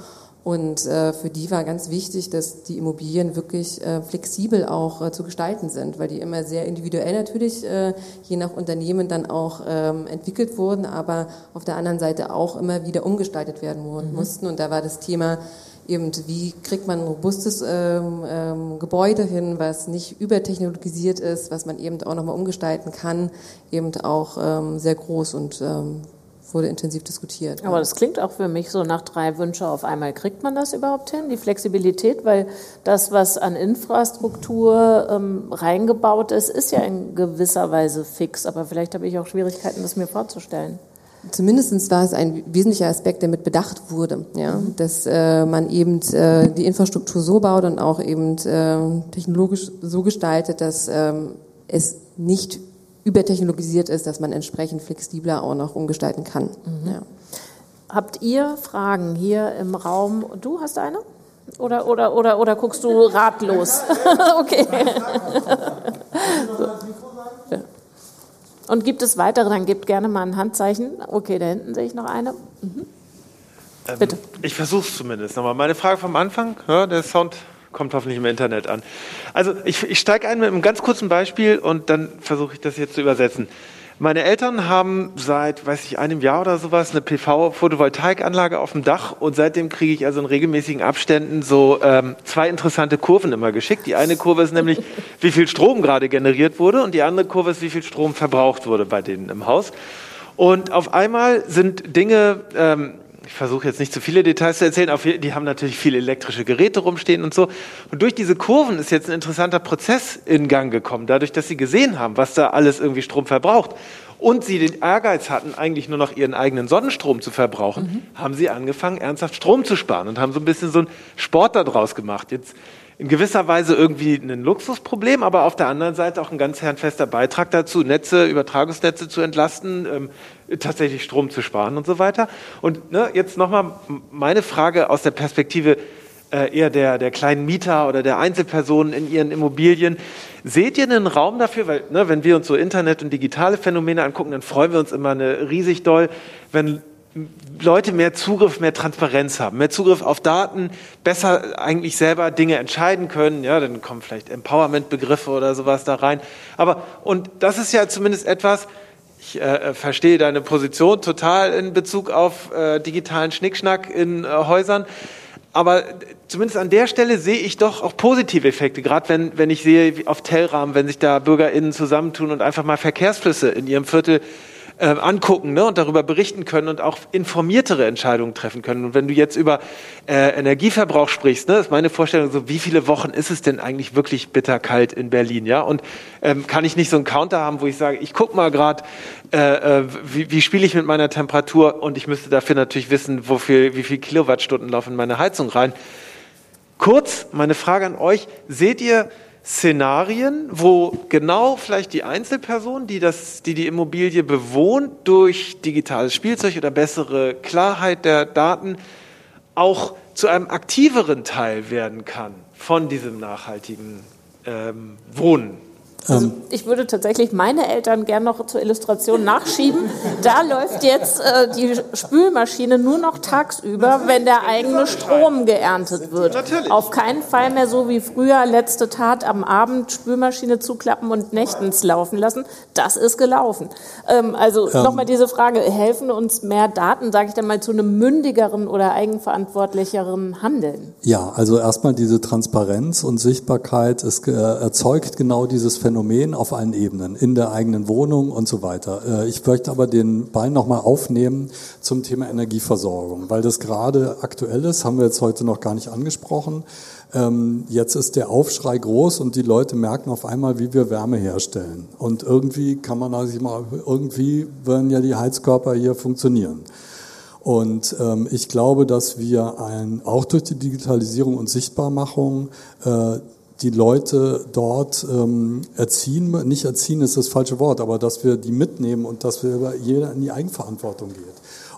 Und äh, für die war ganz wichtig, dass die Immobilien wirklich äh, flexibel auch äh, zu gestalten sind, weil die immer sehr individuell natürlich äh, je nach Unternehmen dann auch ähm, entwickelt wurden, aber auf der anderen Seite auch immer wieder umgestaltet werden mhm. mussten. Und da war das Thema eben, wie kriegt man ein robustes ähm, ähm, Gebäude hin, was nicht übertechnologisiert ist, was man eben auch nochmal umgestalten kann, eben auch ähm, sehr groß und ähm, wurde intensiv diskutiert. Aber das klingt auch für mich so nach drei Wünsche auf einmal. Kriegt man das überhaupt hin, die Flexibilität? Weil das, was an Infrastruktur ähm, reingebaut ist, ist ja in gewisser Weise fix. Aber vielleicht habe ich auch Schwierigkeiten, das mir vorzustellen. Zumindest war es ein wesentlicher Aspekt, der mit bedacht wurde, ja, mhm. dass äh, man eben äh, die Infrastruktur so baut und auch eben äh, technologisch so gestaltet, dass ähm, es nicht übertechnologisiert ist, dass man entsprechend flexibler auch noch umgestalten kann. Mhm. Ja. Habt ihr Fragen hier im Raum? Du hast eine? Oder, oder, oder, oder guckst du ratlos? okay. so. Und gibt es weitere? Dann gebt gerne mal ein Handzeichen. Okay, da hinten sehe ich noch eine. Mhm. Ähm, Bitte. Ich versuche es zumindest nochmal. Meine Frage vom Anfang, ja, der Sound kommt hoffentlich im Internet an. Also ich, ich steige ein mit einem ganz kurzen Beispiel und dann versuche ich das jetzt zu übersetzen. Meine Eltern haben seit, weiß ich, einem Jahr oder sowas eine PV-Photovoltaikanlage auf dem Dach und seitdem kriege ich also in regelmäßigen Abständen so ähm, zwei interessante Kurven immer geschickt. Die eine Kurve ist nämlich, wie viel Strom gerade generiert wurde und die andere Kurve ist, wie viel Strom verbraucht wurde bei denen im Haus. Und auf einmal sind Dinge ähm, ich versuche jetzt nicht zu viele Details zu erzählen, aber die haben natürlich viele elektrische Geräte rumstehen und so. Und durch diese Kurven ist jetzt ein interessanter Prozess in Gang gekommen, dadurch, dass sie gesehen haben, was da alles irgendwie Strom verbraucht. Und sie den Ehrgeiz hatten, eigentlich nur noch ihren eigenen Sonnenstrom zu verbrauchen, mhm. haben sie angefangen, ernsthaft Strom zu sparen und haben so ein bisschen so einen Sport daraus gemacht. Jetzt in gewisser Weise irgendwie ein Luxusproblem, aber auf der anderen Seite auch ein ganz handfester Beitrag dazu, Netze, Übertragungsnetze zu entlasten, ähm, tatsächlich Strom zu sparen und so weiter. Und ne, jetzt nochmal meine Frage aus der Perspektive äh, eher der, der kleinen Mieter oder der Einzelpersonen in ihren Immobilien. Seht ihr einen Raum dafür? Weil, ne, wenn wir uns so Internet und digitale Phänomene angucken, dann freuen wir uns immer eine riesig doll, wenn Leute mehr Zugriff, mehr Transparenz haben, mehr Zugriff auf Daten, besser eigentlich selber Dinge entscheiden können. Ja, dann kommen vielleicht Empowerment-Begriffe oder sowas da rein. Aber, und das ist ja zumindest etwas, ich äh, verstehe deine Position total in Bezug auf äh, digitalen Schnickschnack in äh, Häusern. Aber zumindest an der Stelle sehe ich doch auch positive Effekte, gerade wenn, wenn ich sehe auf Tellrahmen, wenn sich da BürgerInnen zusammentun und einfach mal Verkehrsflüsse in ihrem Viertel äh, angucken ne, und darüber berichten können und auch informiertere Entscheidungen treffen können. Und wenn du jetzt über äh, Energieverbrauch sprichst, ne, ist meine Vorstellung so, wie viele Wochen ist es denn eigentlich wirklich bitterkalt in Berlin? Ja, und ähm, kann ich nicht so einen Counter haben, wo ich sage, ich guck mal gerade, äh, äh, wie, wie spiele ich mit meiner Temperatur und ich müsste dafür natürlich wissen, wofür, wie viel Kilowattstunden laufen in meine Heizung rein. Kurz, meine Frage an euch, seht ihr Szenarien, wo genau vielleicht die Einzelperson, die, das, die die Immobilie bewohnt, durch digitales Spielzeug oder bessere Klarheit der Daten auch zu einem aktiveren Teil werden kann von diesem nachhaltigen ähm, Wohnen. Also ich würde tatsächlich meine Eltern gern noch zur Illustration nachschieben. Da läuft jetzt äh, die Spülmaschine nur noch tagsüber, wenn der eigene Strom geerntet wird. Natürlich. Auf keinen Fall mehr so wie früher, letzte Tat am Abend, Spülmaschine zuklappen und nächtens laufen lassen. Das ist gelaufen. Ähm, also ähm. nochmal diese Frage, helfen uns mehr Daten, sage ich dann mal, zu einem mündigeren oder eigenverantwortlicheren Handeln? Ja, also erstmal diese Transparenz und Sichtbarkeit, es äh, erzeugt genau dieses Phänomen Phänomen auf allen Ebenen, in der eigenen Wohnung und so weiter. Äh, ich möchte aber den Ball nochmal aufnehmen zum Thema Energieversorgung, weil das gerade aktuell ist, haben wir jetzt heute noch gar nicht angesprochen. Ähm, jetzt ist der Aufschrei groß und die Leute merken auf einmal, wie wir Wärme herstellen. Und irgendwie kann man sich mal, irgendwie werden ja die Heizkörper hier funktionieren. Und ähm, ich glaube, dass wir ein, auch durch die Digitalisierung und Sichtbarmachung äh, die Leute dort ähm, erziehen, nicht erziehen ist das falsche Wort, aber dass wir die mitnehmen und dass wir jeder in die Eigenverantwortung geht.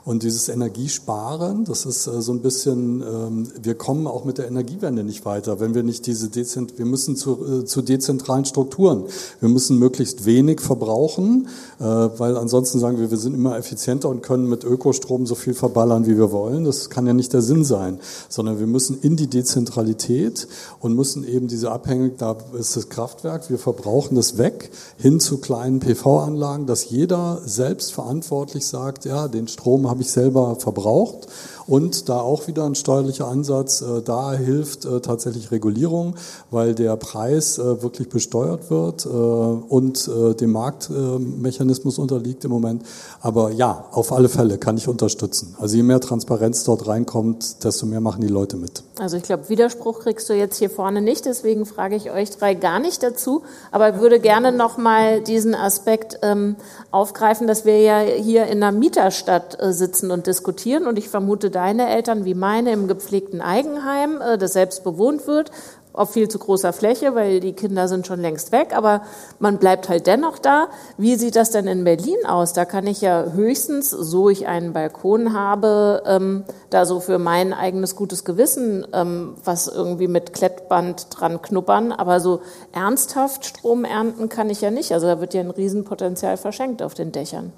Und dieses Energiesparen, das ist äh, so ein bisschen, ähm, wir kommen auch mit der Energiewende nicht weiter, wenn wir nicht diese Dezent, wir müssen zu, äh, zu dezentralen Strukturen. Wir müssen möglichst wenig verbrauchen, äh, weil ansonsten sagen wir, wir sind immer effizienter und können mit Ökostrom so viel verballern, wie wir wollen. Das kann ja nicht der Sinn sein, sondern wir müssen in die Dezentralität und müssen eben diese Abhängig, da ist das Kraftwerk, wir verbrauchen das weg, hin zu kleinen PV-Anlagen, dass jeder selbst verantwortlich sagt, ja, den Strom habe ich selber verbraucht und da auch wieder ein steuerlicher Ansatz, äh, da hilft äh, tatsächlich Regulierung, weil der Preis äh, wirklich besteuert wird und dem Marktmechanismus unterliegt im Moment. Aber ja, auf alle Fälle kann ich unterstützen. Also je mehr Transparenz dort reinkommt, desto mehr machen die Leute mit. Also ich glaube, Widerspruch kriegst du jetzt hier vorne nicht, deswegen frage ich euch drei gar nicht dazu, aber würde gerne nochmal diesen Aspekt ähm, aufgreifen, dass wir ja hier in einer Mieterstadt äh, sitzen und diskutieren und ich vermute, deine Eltern wie meine im gepflegten Eigenheim, äh, das selbst bewohnt wird, auf viel zu großer Fläche, weil die Kinder sind schon längst weg, aber man bleibt halt dennoch da. Wie sieht das denn in Berlin aus? Da kann ich ja höchstens, so ich einen Balkon habe, ähm, da so für mein eigenes gutes Gewissen ähm, was irgendwie mit Klettband dran knuppern, aber so ernsthaft Strom ernten kann ich ja nicht. Also da wird ja ein Riesenpotenzial verschenkt auf den Dächern.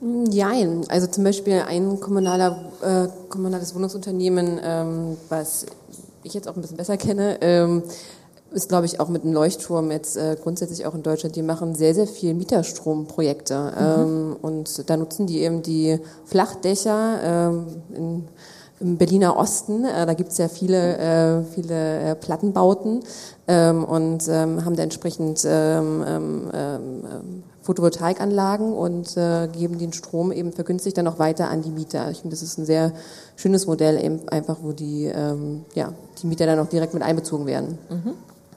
Nein, also zum Beispiel ein kommunaler, äh, kommunales Wohnungsunternehmen, ähm, was ich jetzt auch ein bisschen besser kenne, ähm, ist, glaube ich, auch mit einem Leuchtturm jetzt äh, grundsätzlich auch in Deutschland. Die machen sehr, sehr viel Mieterstromprojekte. Mhm. Ähm, und da nutzen die eben die Flachdächer ähm, in, im Berliner Osten. Äh, da gibt es ja viele, äh, viele äh, Plattenbauten ähm, und ähm, haben da entsprechend ähm, ähm, ähm Photovoltaikanlagen und äh, geben den Strom eben vergünstigt dann auch weiter an die Mieter. Ich finde, das ist ein sehr schönes Modell, eben einfach, wo die, ähm, ja, die Mieter dann auch direkt mit einbezogen werden. Mhm.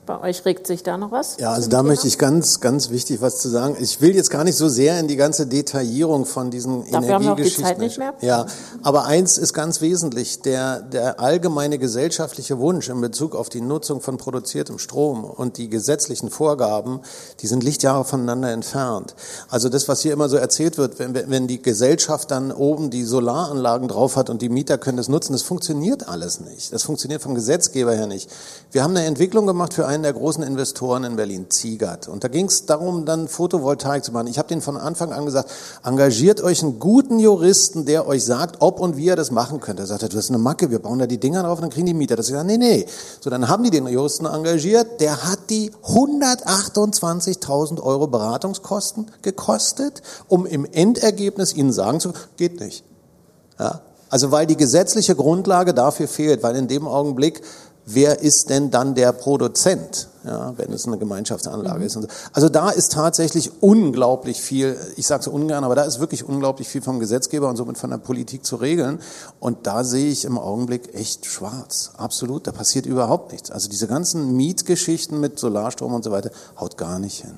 Bei euch regt sich da noch was? Ja, also da Thema? möchte ich ganz, ganz wichtig was zu sagen. Ich will jetzt gar nicht so sehr in die ganze Detaillierung von diesen Dafür Energiegeschichten. Haben wir auch die Zeit nicht mehr. Ja, aber eins ist ganz wesentlich: der der allgemeine gesellschaftliche Wunsch in Bezug auf die Nutzung von produziertem Strom und die gesetzlichen Vorgaben, die sind Lichtjahre voneinander entfernt. Also das, was hier immer so erzählt wird, wenn, wenn die Gesellschaft dann oben die Solaranlagen drauf hat und die Mieter können das nutzen, das funktioniert alles nicht. Das funktioniert vom Gesetzgeber her nicht. Wir haben eine Entwicklung gemacht für einen einen der großen Investoren in Berlin, Ziegert. Und da ging es darum, dann Photovoltaik zu machen. Ich habe denen von Anfang an gesagt, engagiert euch einen guten Juristen, der euch sagt, ob und wie ihr das machen könnt. Er sagte, du hast eine Macke, wir bauen da die Dinger drauf und dann kriegen die Mieter. Das ich gesagt, nee, nee. So, dann haben die den Juristen engagiert. Der hat die 128.000 Euro Beratungskosten gekostet, um im Endergebnis ihnen sagen zu, geht nicht. Ja, also weil die gesetzliche Grundlage dafür fehlt, weil in dem Augenblick wer ist denn dann der Produzent, ja, wenn es eine Gemeinschaftsanlage mhm. ist. So. Also da ist tatsächlich unglaublich viel, ich sage so ungern, aber da ist wirklich unglaublich viel vom Gesetzgeber und somit von der Politik zu regeln. Und da sehe ich im Augenblick echt schwarz. Absolut, da passiert überhaupt nichts. Also diese ganzen Mietgeschichten mit Solarstrom und so weiter haut gar nicht hin.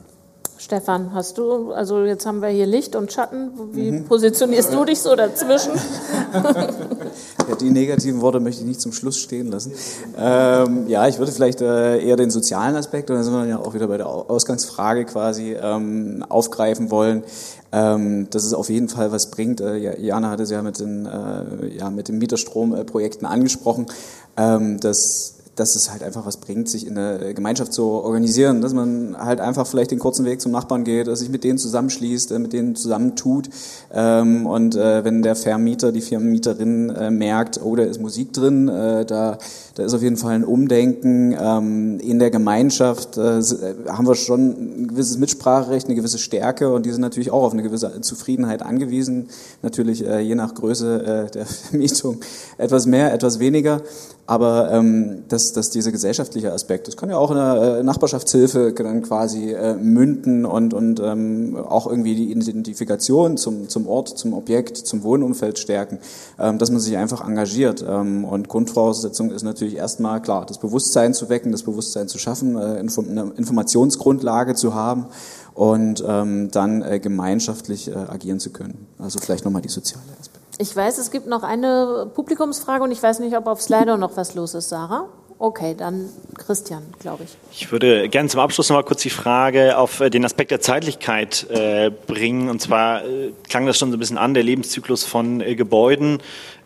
Stefan, hast du, also jetzt haben wir hier Licht und Schatten, wie mhm. positionierst du dich so dazwischen? ja, die negativen Worte möchte ich nicht zum Schluss stehen lassen. Ähm, ja, ich würde vielleicht äh, eher den sozialen Aspekt, und da sind wir ja auch wieder bei der Ausgangsfrage quasi, ähm, aufgreifen wollen. Ähm, dass es auf jeden Fall was bringt. Äh, Jana hatte es ja mit den, äh, ja, mit den Mieterstromprojekten angesprochen, ähm, dass dass es halt einfach was bringt, sich in der Gemeinschaft zu organisieren, dass man halt einfach vielleicht den kurzen Weg zum Nachbarn geht, dass sich mit denen zusammenschließt, äh, mit denen zusammentut ähm, und äh, wenn der Vermieter, die Vermieterin äh, merkt, oh, da ist Musik drin, da, da ist auf jeden Fall ein Umdenken ähm, in der Gemeinschaft, haben wir schon ein gewisses Mitspracherecht, eine gewisse Stärke und die sind natürlich auch auf eine gewisse Zufriedenheit angewiesen, natürlich je nach Größe der Vermietung etwas mehr, etwas weniger, aber ähm, dass, dass dieser gesellschaftliche Aspekt, das kann ja auch in der äh, Nachbarschaftshilfe dann quasi äh, münden und, und ähm, auch irgendwie die Identifikation zum, zum Ort, zum Objekt, zum Wohnumfeld stärken, ähm, dass man sich einfach engagiert. Ähm, und Grundvoraussetzung ist natürlich erstmal klar, das Bewusstsein zu wecken, das Bewusstsein zu schaffen, äh, eine Informationsgrundlage zu haben und ähm, dann äh, gemeinschaftlich äh, agieren zu können. Also vielleicht nochmal die soziale Aspekt. Ich weiß, es gibt noch eine Publikumsfrage und ich weiß nicht, ob auf Slido noch was los ist, Sarah. Okay, dann Christian, glaube ich. Ich würde gerne zum Abschluss noch mal kurz die Frage auf äh, den Aspekt der Zeitlichkeit äh, bringen. Und zwar äh, klang das schon so ein bisschen an, der Lebenszyklus von äh, Gebäuden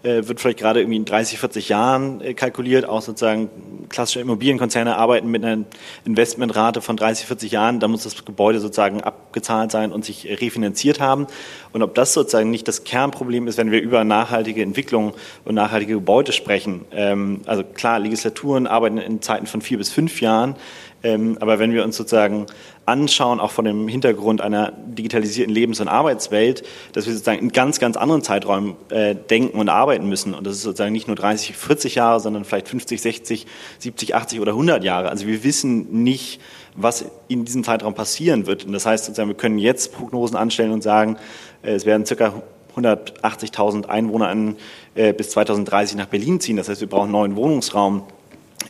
wird vielleicht gerade irgendwie in 30, 40 Jahren äh, kalkuliert. Auch sozusagen klassische Immobilienkonzerne arbeiten mit einer Investmentrate von 30, 40 Jahren. Da muss das Gebäude sozusagen abgezahlt sein und sich refinanziert haben. Und ob das sozusagen nicht das Kernproblem ist, wenn wir über nachhaltige Entwicklung und nachhaltige Gebäude sprechen. Ähm, also klar, Legislaturen arbeiten in Zeiten von vier bis fünf Jahren. Ähm, aber wenn wir uns sozusagen anschauen, auch von dem Hintergrund einer digitalisierten Lebens- und Arbeitswelt, dass wir sozusagen in ganz, ganz anderen Zeiträumen äh, denken und arbeiten müssen. Und das ist sozusagen nicht nur 30, 40 Jahre, sondern vielleicht 50, 60, 70, 80 oder 100 Jahre. Also wir wissen nicht, was in diesem Zeitraum passieren wird. Und das heißt sozusagen, wir können jetzt Prognosen anstellen und sagen, äh, es werden circa 180.000 Einwohner an, äh, bis 2030 nach Berlin ziehen. Das heißt, wir brauchen neuen Wohnungsraum.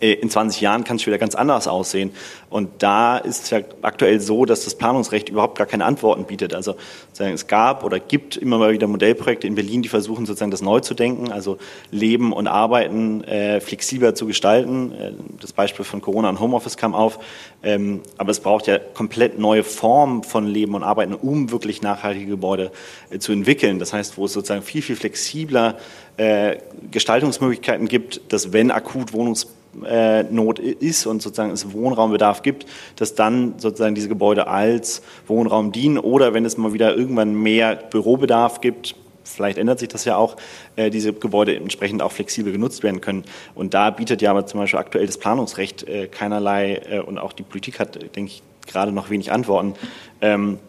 Äh, in 20 Jahren kann es wieder ganz anders aussehen. Und da ist es ja aktuell so, dass das Planungsrecht überhaupt gar keine Antworten bietet. Also es gab oder gibt immer mal wieder Modellprojekte in Berlin, die versuchen sozusagen das neu zu denken, also Leben und Arbeiten äh, flexibler zu gestalten. Äh, das Beispiel von Corona und Homeoffice kam auf. Ähm, aber es braucht ja komplett neue Formen von Leben und Arbeiten, um wirklich nachhaltige Gebäude äh, zu entwickeln. Das heißt, wo es sozusagen viel, viel flexibler äh, Gestaltungsmöglichkeiten gibt, dass wenn akut Wohnungs äh, Not ist und sozusagen es Wohnraumbedarf gibt, dass dann sozusagen diese Gebäude als Wohnraum dienen oder wenn es mal wieder irgendwann mehr Bürobedarf gibt, vielleicht ändert sich das ja auch, äh, diese Gebäude entsprechend auch flexibel genutzt werden können. Und da bietet ja aber zum Beispiel aktuell das Planungsrecht äh, keinerlei äh, und auch die Politik hat, denke ich, gerade noch wenig Antworten. Ähm,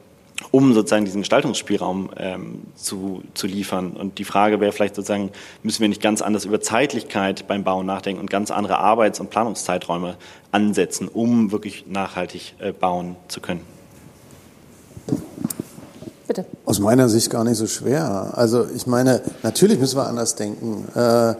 um sozusagen diesen Gestaltungsspielraum ähm, zu, zu liefern. Und die Frage wäre vielleicht sozusagen, müssen wir nicht ganz anders über Zeitlichkeit beim Bauen nachdenken und ganz andere Arbeits- und Planungszeiträume ansetzen, um wirklich nachhaltig äh, bauen zu können? Bitte. Aus meiner Sicht gar nicht so schwer. Also ich meine, natürlich müssen wir anders denken. Äh,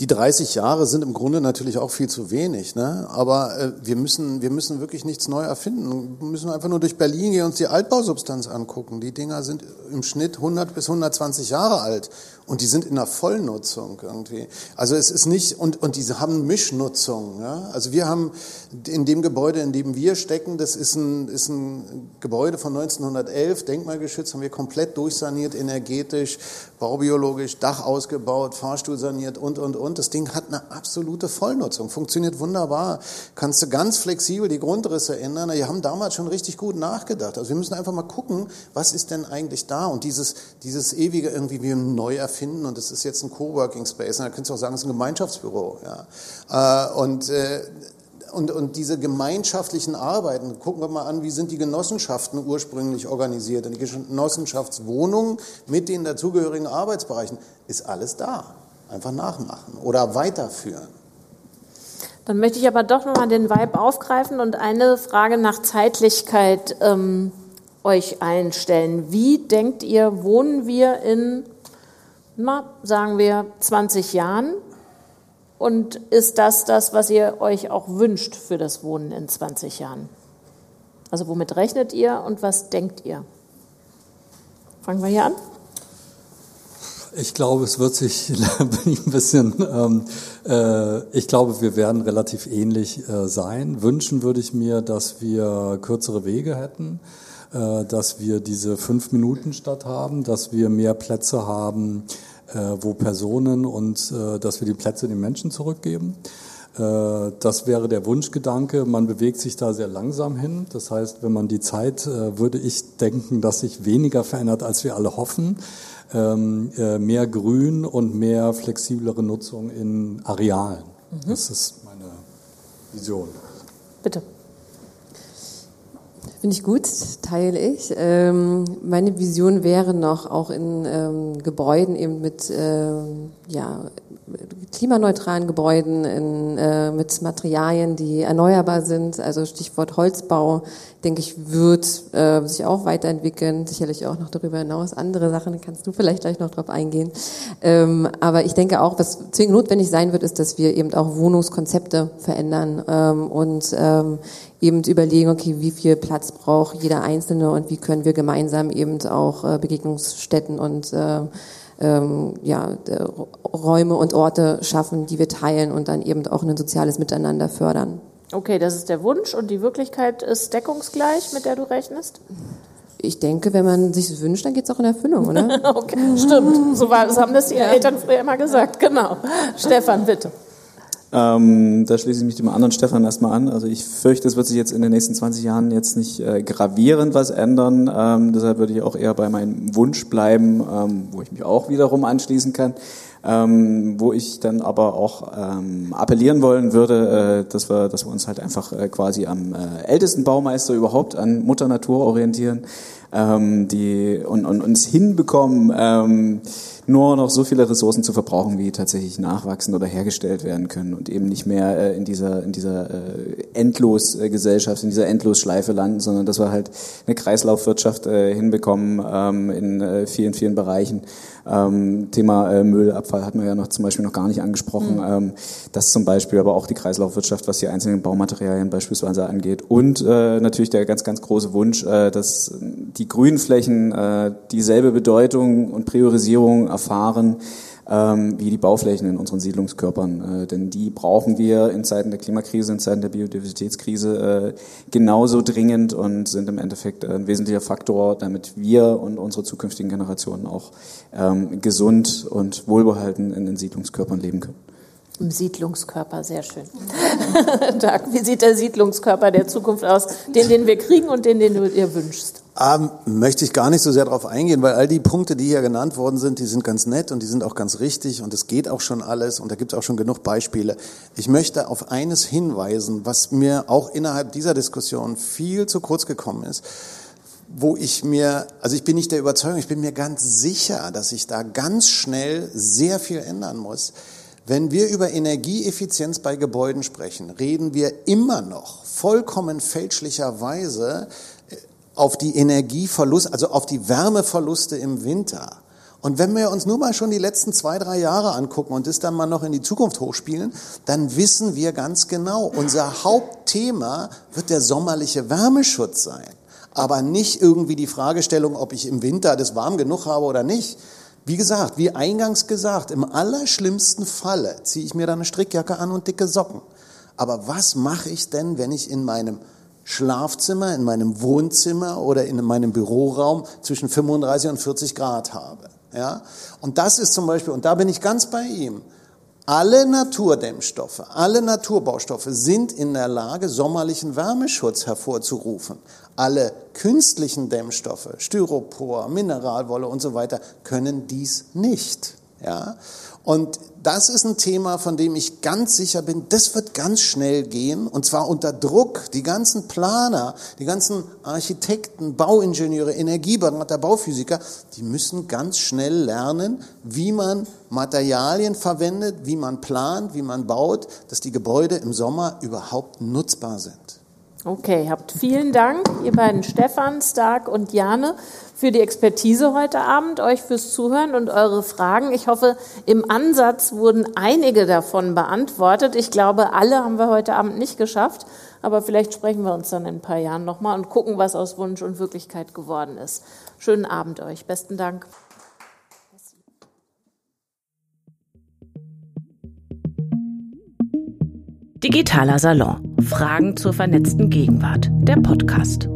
die 30 Jahre sind im Grunde natürlich auch viel zu wenig, ne? aber äh, wir, müssen, wir müssen wirklich nichts neu erfinden. Wir müssen einfach nur durch Berlin gehen und uns die Altbausubstanz angucken. Die Dinger sind im Schnitt 100 bis 120 Jahre alt und die sind in der Vollnutzung irgendwie. Also es ist nicht, und, und diese haben Mischnutzung. Ja? Also wir haben in dem Gebäude, in dem wir stecken, das ist ein, ist ein Gebäude von 1911, denkmalgeschützt, haben wir komplett durchsaniert, energetisch, baubiologisch, Dach ausgebaut, Fahrstuhl saniert und, und, und. Das Ding hat eine absolute Vollnutzung, funktioniert wunderbar. Kannst du ganz flexibel die Grundrisse ändern. Wir haben damals schon richtig gut nachgedacht. Also wir müssen einfach mal gucken, was ist denn eigentlich da? Und dieses, dieses ewige irgendwie, wir neu erfinden, finden und es ist jetzt ein Coworking Space. Und da könntest du auch sagen, es ist ein Gemeinschaftsbüro. Ja. Äh, und, äh, und, und diese gemeinschaftlichen Arbeiten, gucken wir mal an, wie sind die Genossenschaften ursprünglich organisiert. Und die Genossenschaftswohnungen mit den dazugehörigen Arbeitsbereichen, ist alles da. Einfach nachmachen oder weiterführen. Dann möchte ich aber doch nochmal den Vibe aufgreifen und eine Frage nach Zeitlichkeit ähm, euch einstellen. Wie denkt ihr, wohnen wir in na, sagen wir 20 Jahren. Und ist das das, was ihr euch auch wünscht für das Wohnen in 20 Jahren? Also womit rechnet ihr und was denkt ihr? Fangen wir hier an. Ich glaube, es wird sich ein bisschen, ähm, äh, ich glaube, wir werden relativ ähnlich äh, sein. Wünschen würde ich mir, dass wir kürzere Wege hätten, äh, dass wir diese Fünf-Minuten-Stadt haben, dass wir mehr Plätze haben, äh, wo Personen und äh, dass wir die Plätze den Menschen zurückgeben. Äh, das wäre der Wunschgedanke. Man bewegt sich da sehr langsam hin. Das heißt, wenn man die Zeit, würde ich denken, dass sich weniger verändert, als wir alle hoffen. Ähm, äh, mehr Grün und mehr flexiblere Nutzung in Arealen. Mhm. Das ist meine Vision. Bitte. Finde ich gut, teile ich. Ähm, meine Vision wäre noch auch in ähm, Gebäuden eben mit ähm, ja, klimaneutralen Gebäuden, in, äh, mit Materialien, die erneuerbar sind. Also Stichwort Holzbau, denke ich, wird äh, sich auch weiterentwickeln. Sicherlich auch noch darüber hinaus andere Sachen, kannst du vielleicht gleich noch drauf eingehen. Ähm, aber ich denke auch, was zwingend notwendig sein wird, ist, dass wir eben auch Wohnungskonzepte verändern ähm, und ähm, eben überlegen, okay, wie viel Platz braucht jeder Einzelne und wie können wir gemeinsam eben auch äh, Begegnungsstätten und äh, ähm, ja, Räume und Orte schaffen, die wir teilen und dann eben auch ein soziales Miteinander fördern. Okay, das ist der Wunsch und die Wirklichkeit ist deckungsgleich, mit der du rechnest? Ich denke, wenn man sich das wünscht, dann geht es auch in Erfüllung, oder? okay, stimmt. So, war, so haben das die ja. Eltern früher immer gesagt. Genau. Stefan, bitte. Ähm, da schließe ich mich dem anderen Stefan erstmal an. Also ich fürchte, es wird sich jetzt in den nächsten 20 Jahren jetzt nicht äh, gravierend was ändern. Ähm, deshalb würde ich auch eher bei meinem Wunsch bleiben, ähm, wo ich mich auch wiederum anschließen kann. Ähm, wo ich dann aber auch ähm, appellieren wollen würde, äh, dass wir, dass wir uns halt einfach äh, quasi am äh, ältesten Baumeister überhaupt an Mutter Natur orientieren, ähm, die und, und uns hinbekommen. Nur noch so viele Ressourcen zu verbrauchen, wie tatsächlich nachwachsen oder hergestellt werden können und eben nicht mehr äh, in dieser, in dieser äh, Endlosgesellschaft, in dieser Endlosschleife landen, sondern dass wir halt eine Kreislaufwirtschaft äh, hinbekommen ähm, in äh, vielen, vielen Bereichen. Ähm, Thema äh, Müllabfall hat man ja noch zum Beispiel noch gar nicht angesprochen. Mhm. Ähm, das zum Beispiel, aber auch die Kreislaufwirtschaft, was die einzelnen Baumaterialien beispielsweise angeht. Und äh, natürlich der ganz, ganz große Wunsch, äh, dass die Grünflächen äh, dieselbe Bedeutung und Priorisierung erfahren ähm, wie die Bauflächen in unseren Siedlungskörpern. Äh, denn die brauchen wir in Zeiten der Klimakrise, in Zeiten der Biodiversitätskrise äh, genauso dringend und sind im Endeffekt ein wesentlicher Faktor, damit wir und unsere zukünftigen Generationen auch ähm, gesund und wohlbehalten in den Siedlungskörpern leben können. Im Siedlungskörper, sehr schön. Tag, wie sieht der Siedlungskörper der Zukunft aus, den, den wir kriegen und den, den du dir wünschst? Ähm, möchte ich gar nicht so sehr darauf eingehen, weil all die Punkte, die hier genannt worden sind, die sind ganz nett und die sind auch ganz richtig und es geht auch schon alles und da gibt es auch schon genug Beispiele. Ich möchte auf eines hinweisen, was mir auch innerhalb dieser Diskussion viel zu kurz gekommen ist wo ich mir, also ich bin nicht der Überzeugung, ich bin mir ganz sicher, dass ich da ganz schnell sehr viel ändern muss. Wenn wir über Energieeffizienz bei Gebäuden sprechen, reden wir immer noch vollkommen fälschlicherweise auf die Energieverlust, also auf die Wärmeverluste im Winter. Und wenn wir uns nur mal schon die letzten zwei, drei Jahre angucken und das dann mal noch in die Zukunft hochspielen, dann wissen wir ganz genau, unser Hauptthema wird der sommerliche Wärmeschutz sein. Aber nicht irgendwie die Fragestellung, ob ich im Winter das warm genug habe oder nicht, wie gesagt, wie eingangs gesagt, im allerschlimmsten Falle ziehe ich mir dann eine Strickjacke an und dicke Socken. Aber was mache ich denn, wenn ich in meinem Schlafzimmer, in meinem Wohnzimmer oder in meinem Büroraum zwischen 35 und 40 Grad habe? Ja? Und das ist zum Beispiel, und da bin ich ganz bei ihm, alle Naturdämmstoffe, alle Naturbaustoffe sind in der Lage, sommerlichen Wärmeschutz hervorzurufen. Alle künstlichen Dämmstoffe, Styropor, Mineralwolle und so weiter, können dies nicht. Ja? Und das ist ein Thema, von dem ich ganz sicher bin, das wird ganz schnell gehen und zwar unter Druck. Die ganzen Planer, die ganzen Architekten, Bauingenieure, Energieberater, Bauphysiker, die müssen ganz schnell lernen, wie man Materialien verwendet, wie man plant, wie man baut, dass die Gebäude im Sommer überhaupt nutzbar sind. Okay, habt vielen Dank, ihr beiden Stefan, Stark und Jane, für die Expertise heute Abend, euch fürs Zuhören und eure Fragen. Ich hoffe, im Ansatz wurden einige davon beantwortet. Ich glaube, alle haben wir heute Abend nicht geschafft, aber vielleicht sprechen wir uns dann in ein paar Jahren nochmal und gucken, was aus Wunsch und Wirklichkeit geworden ist. Schönen Abend euch. Besten Dank. Digitaler Salon. Fragen zur vernetzten Gegenwart. Der Podcast.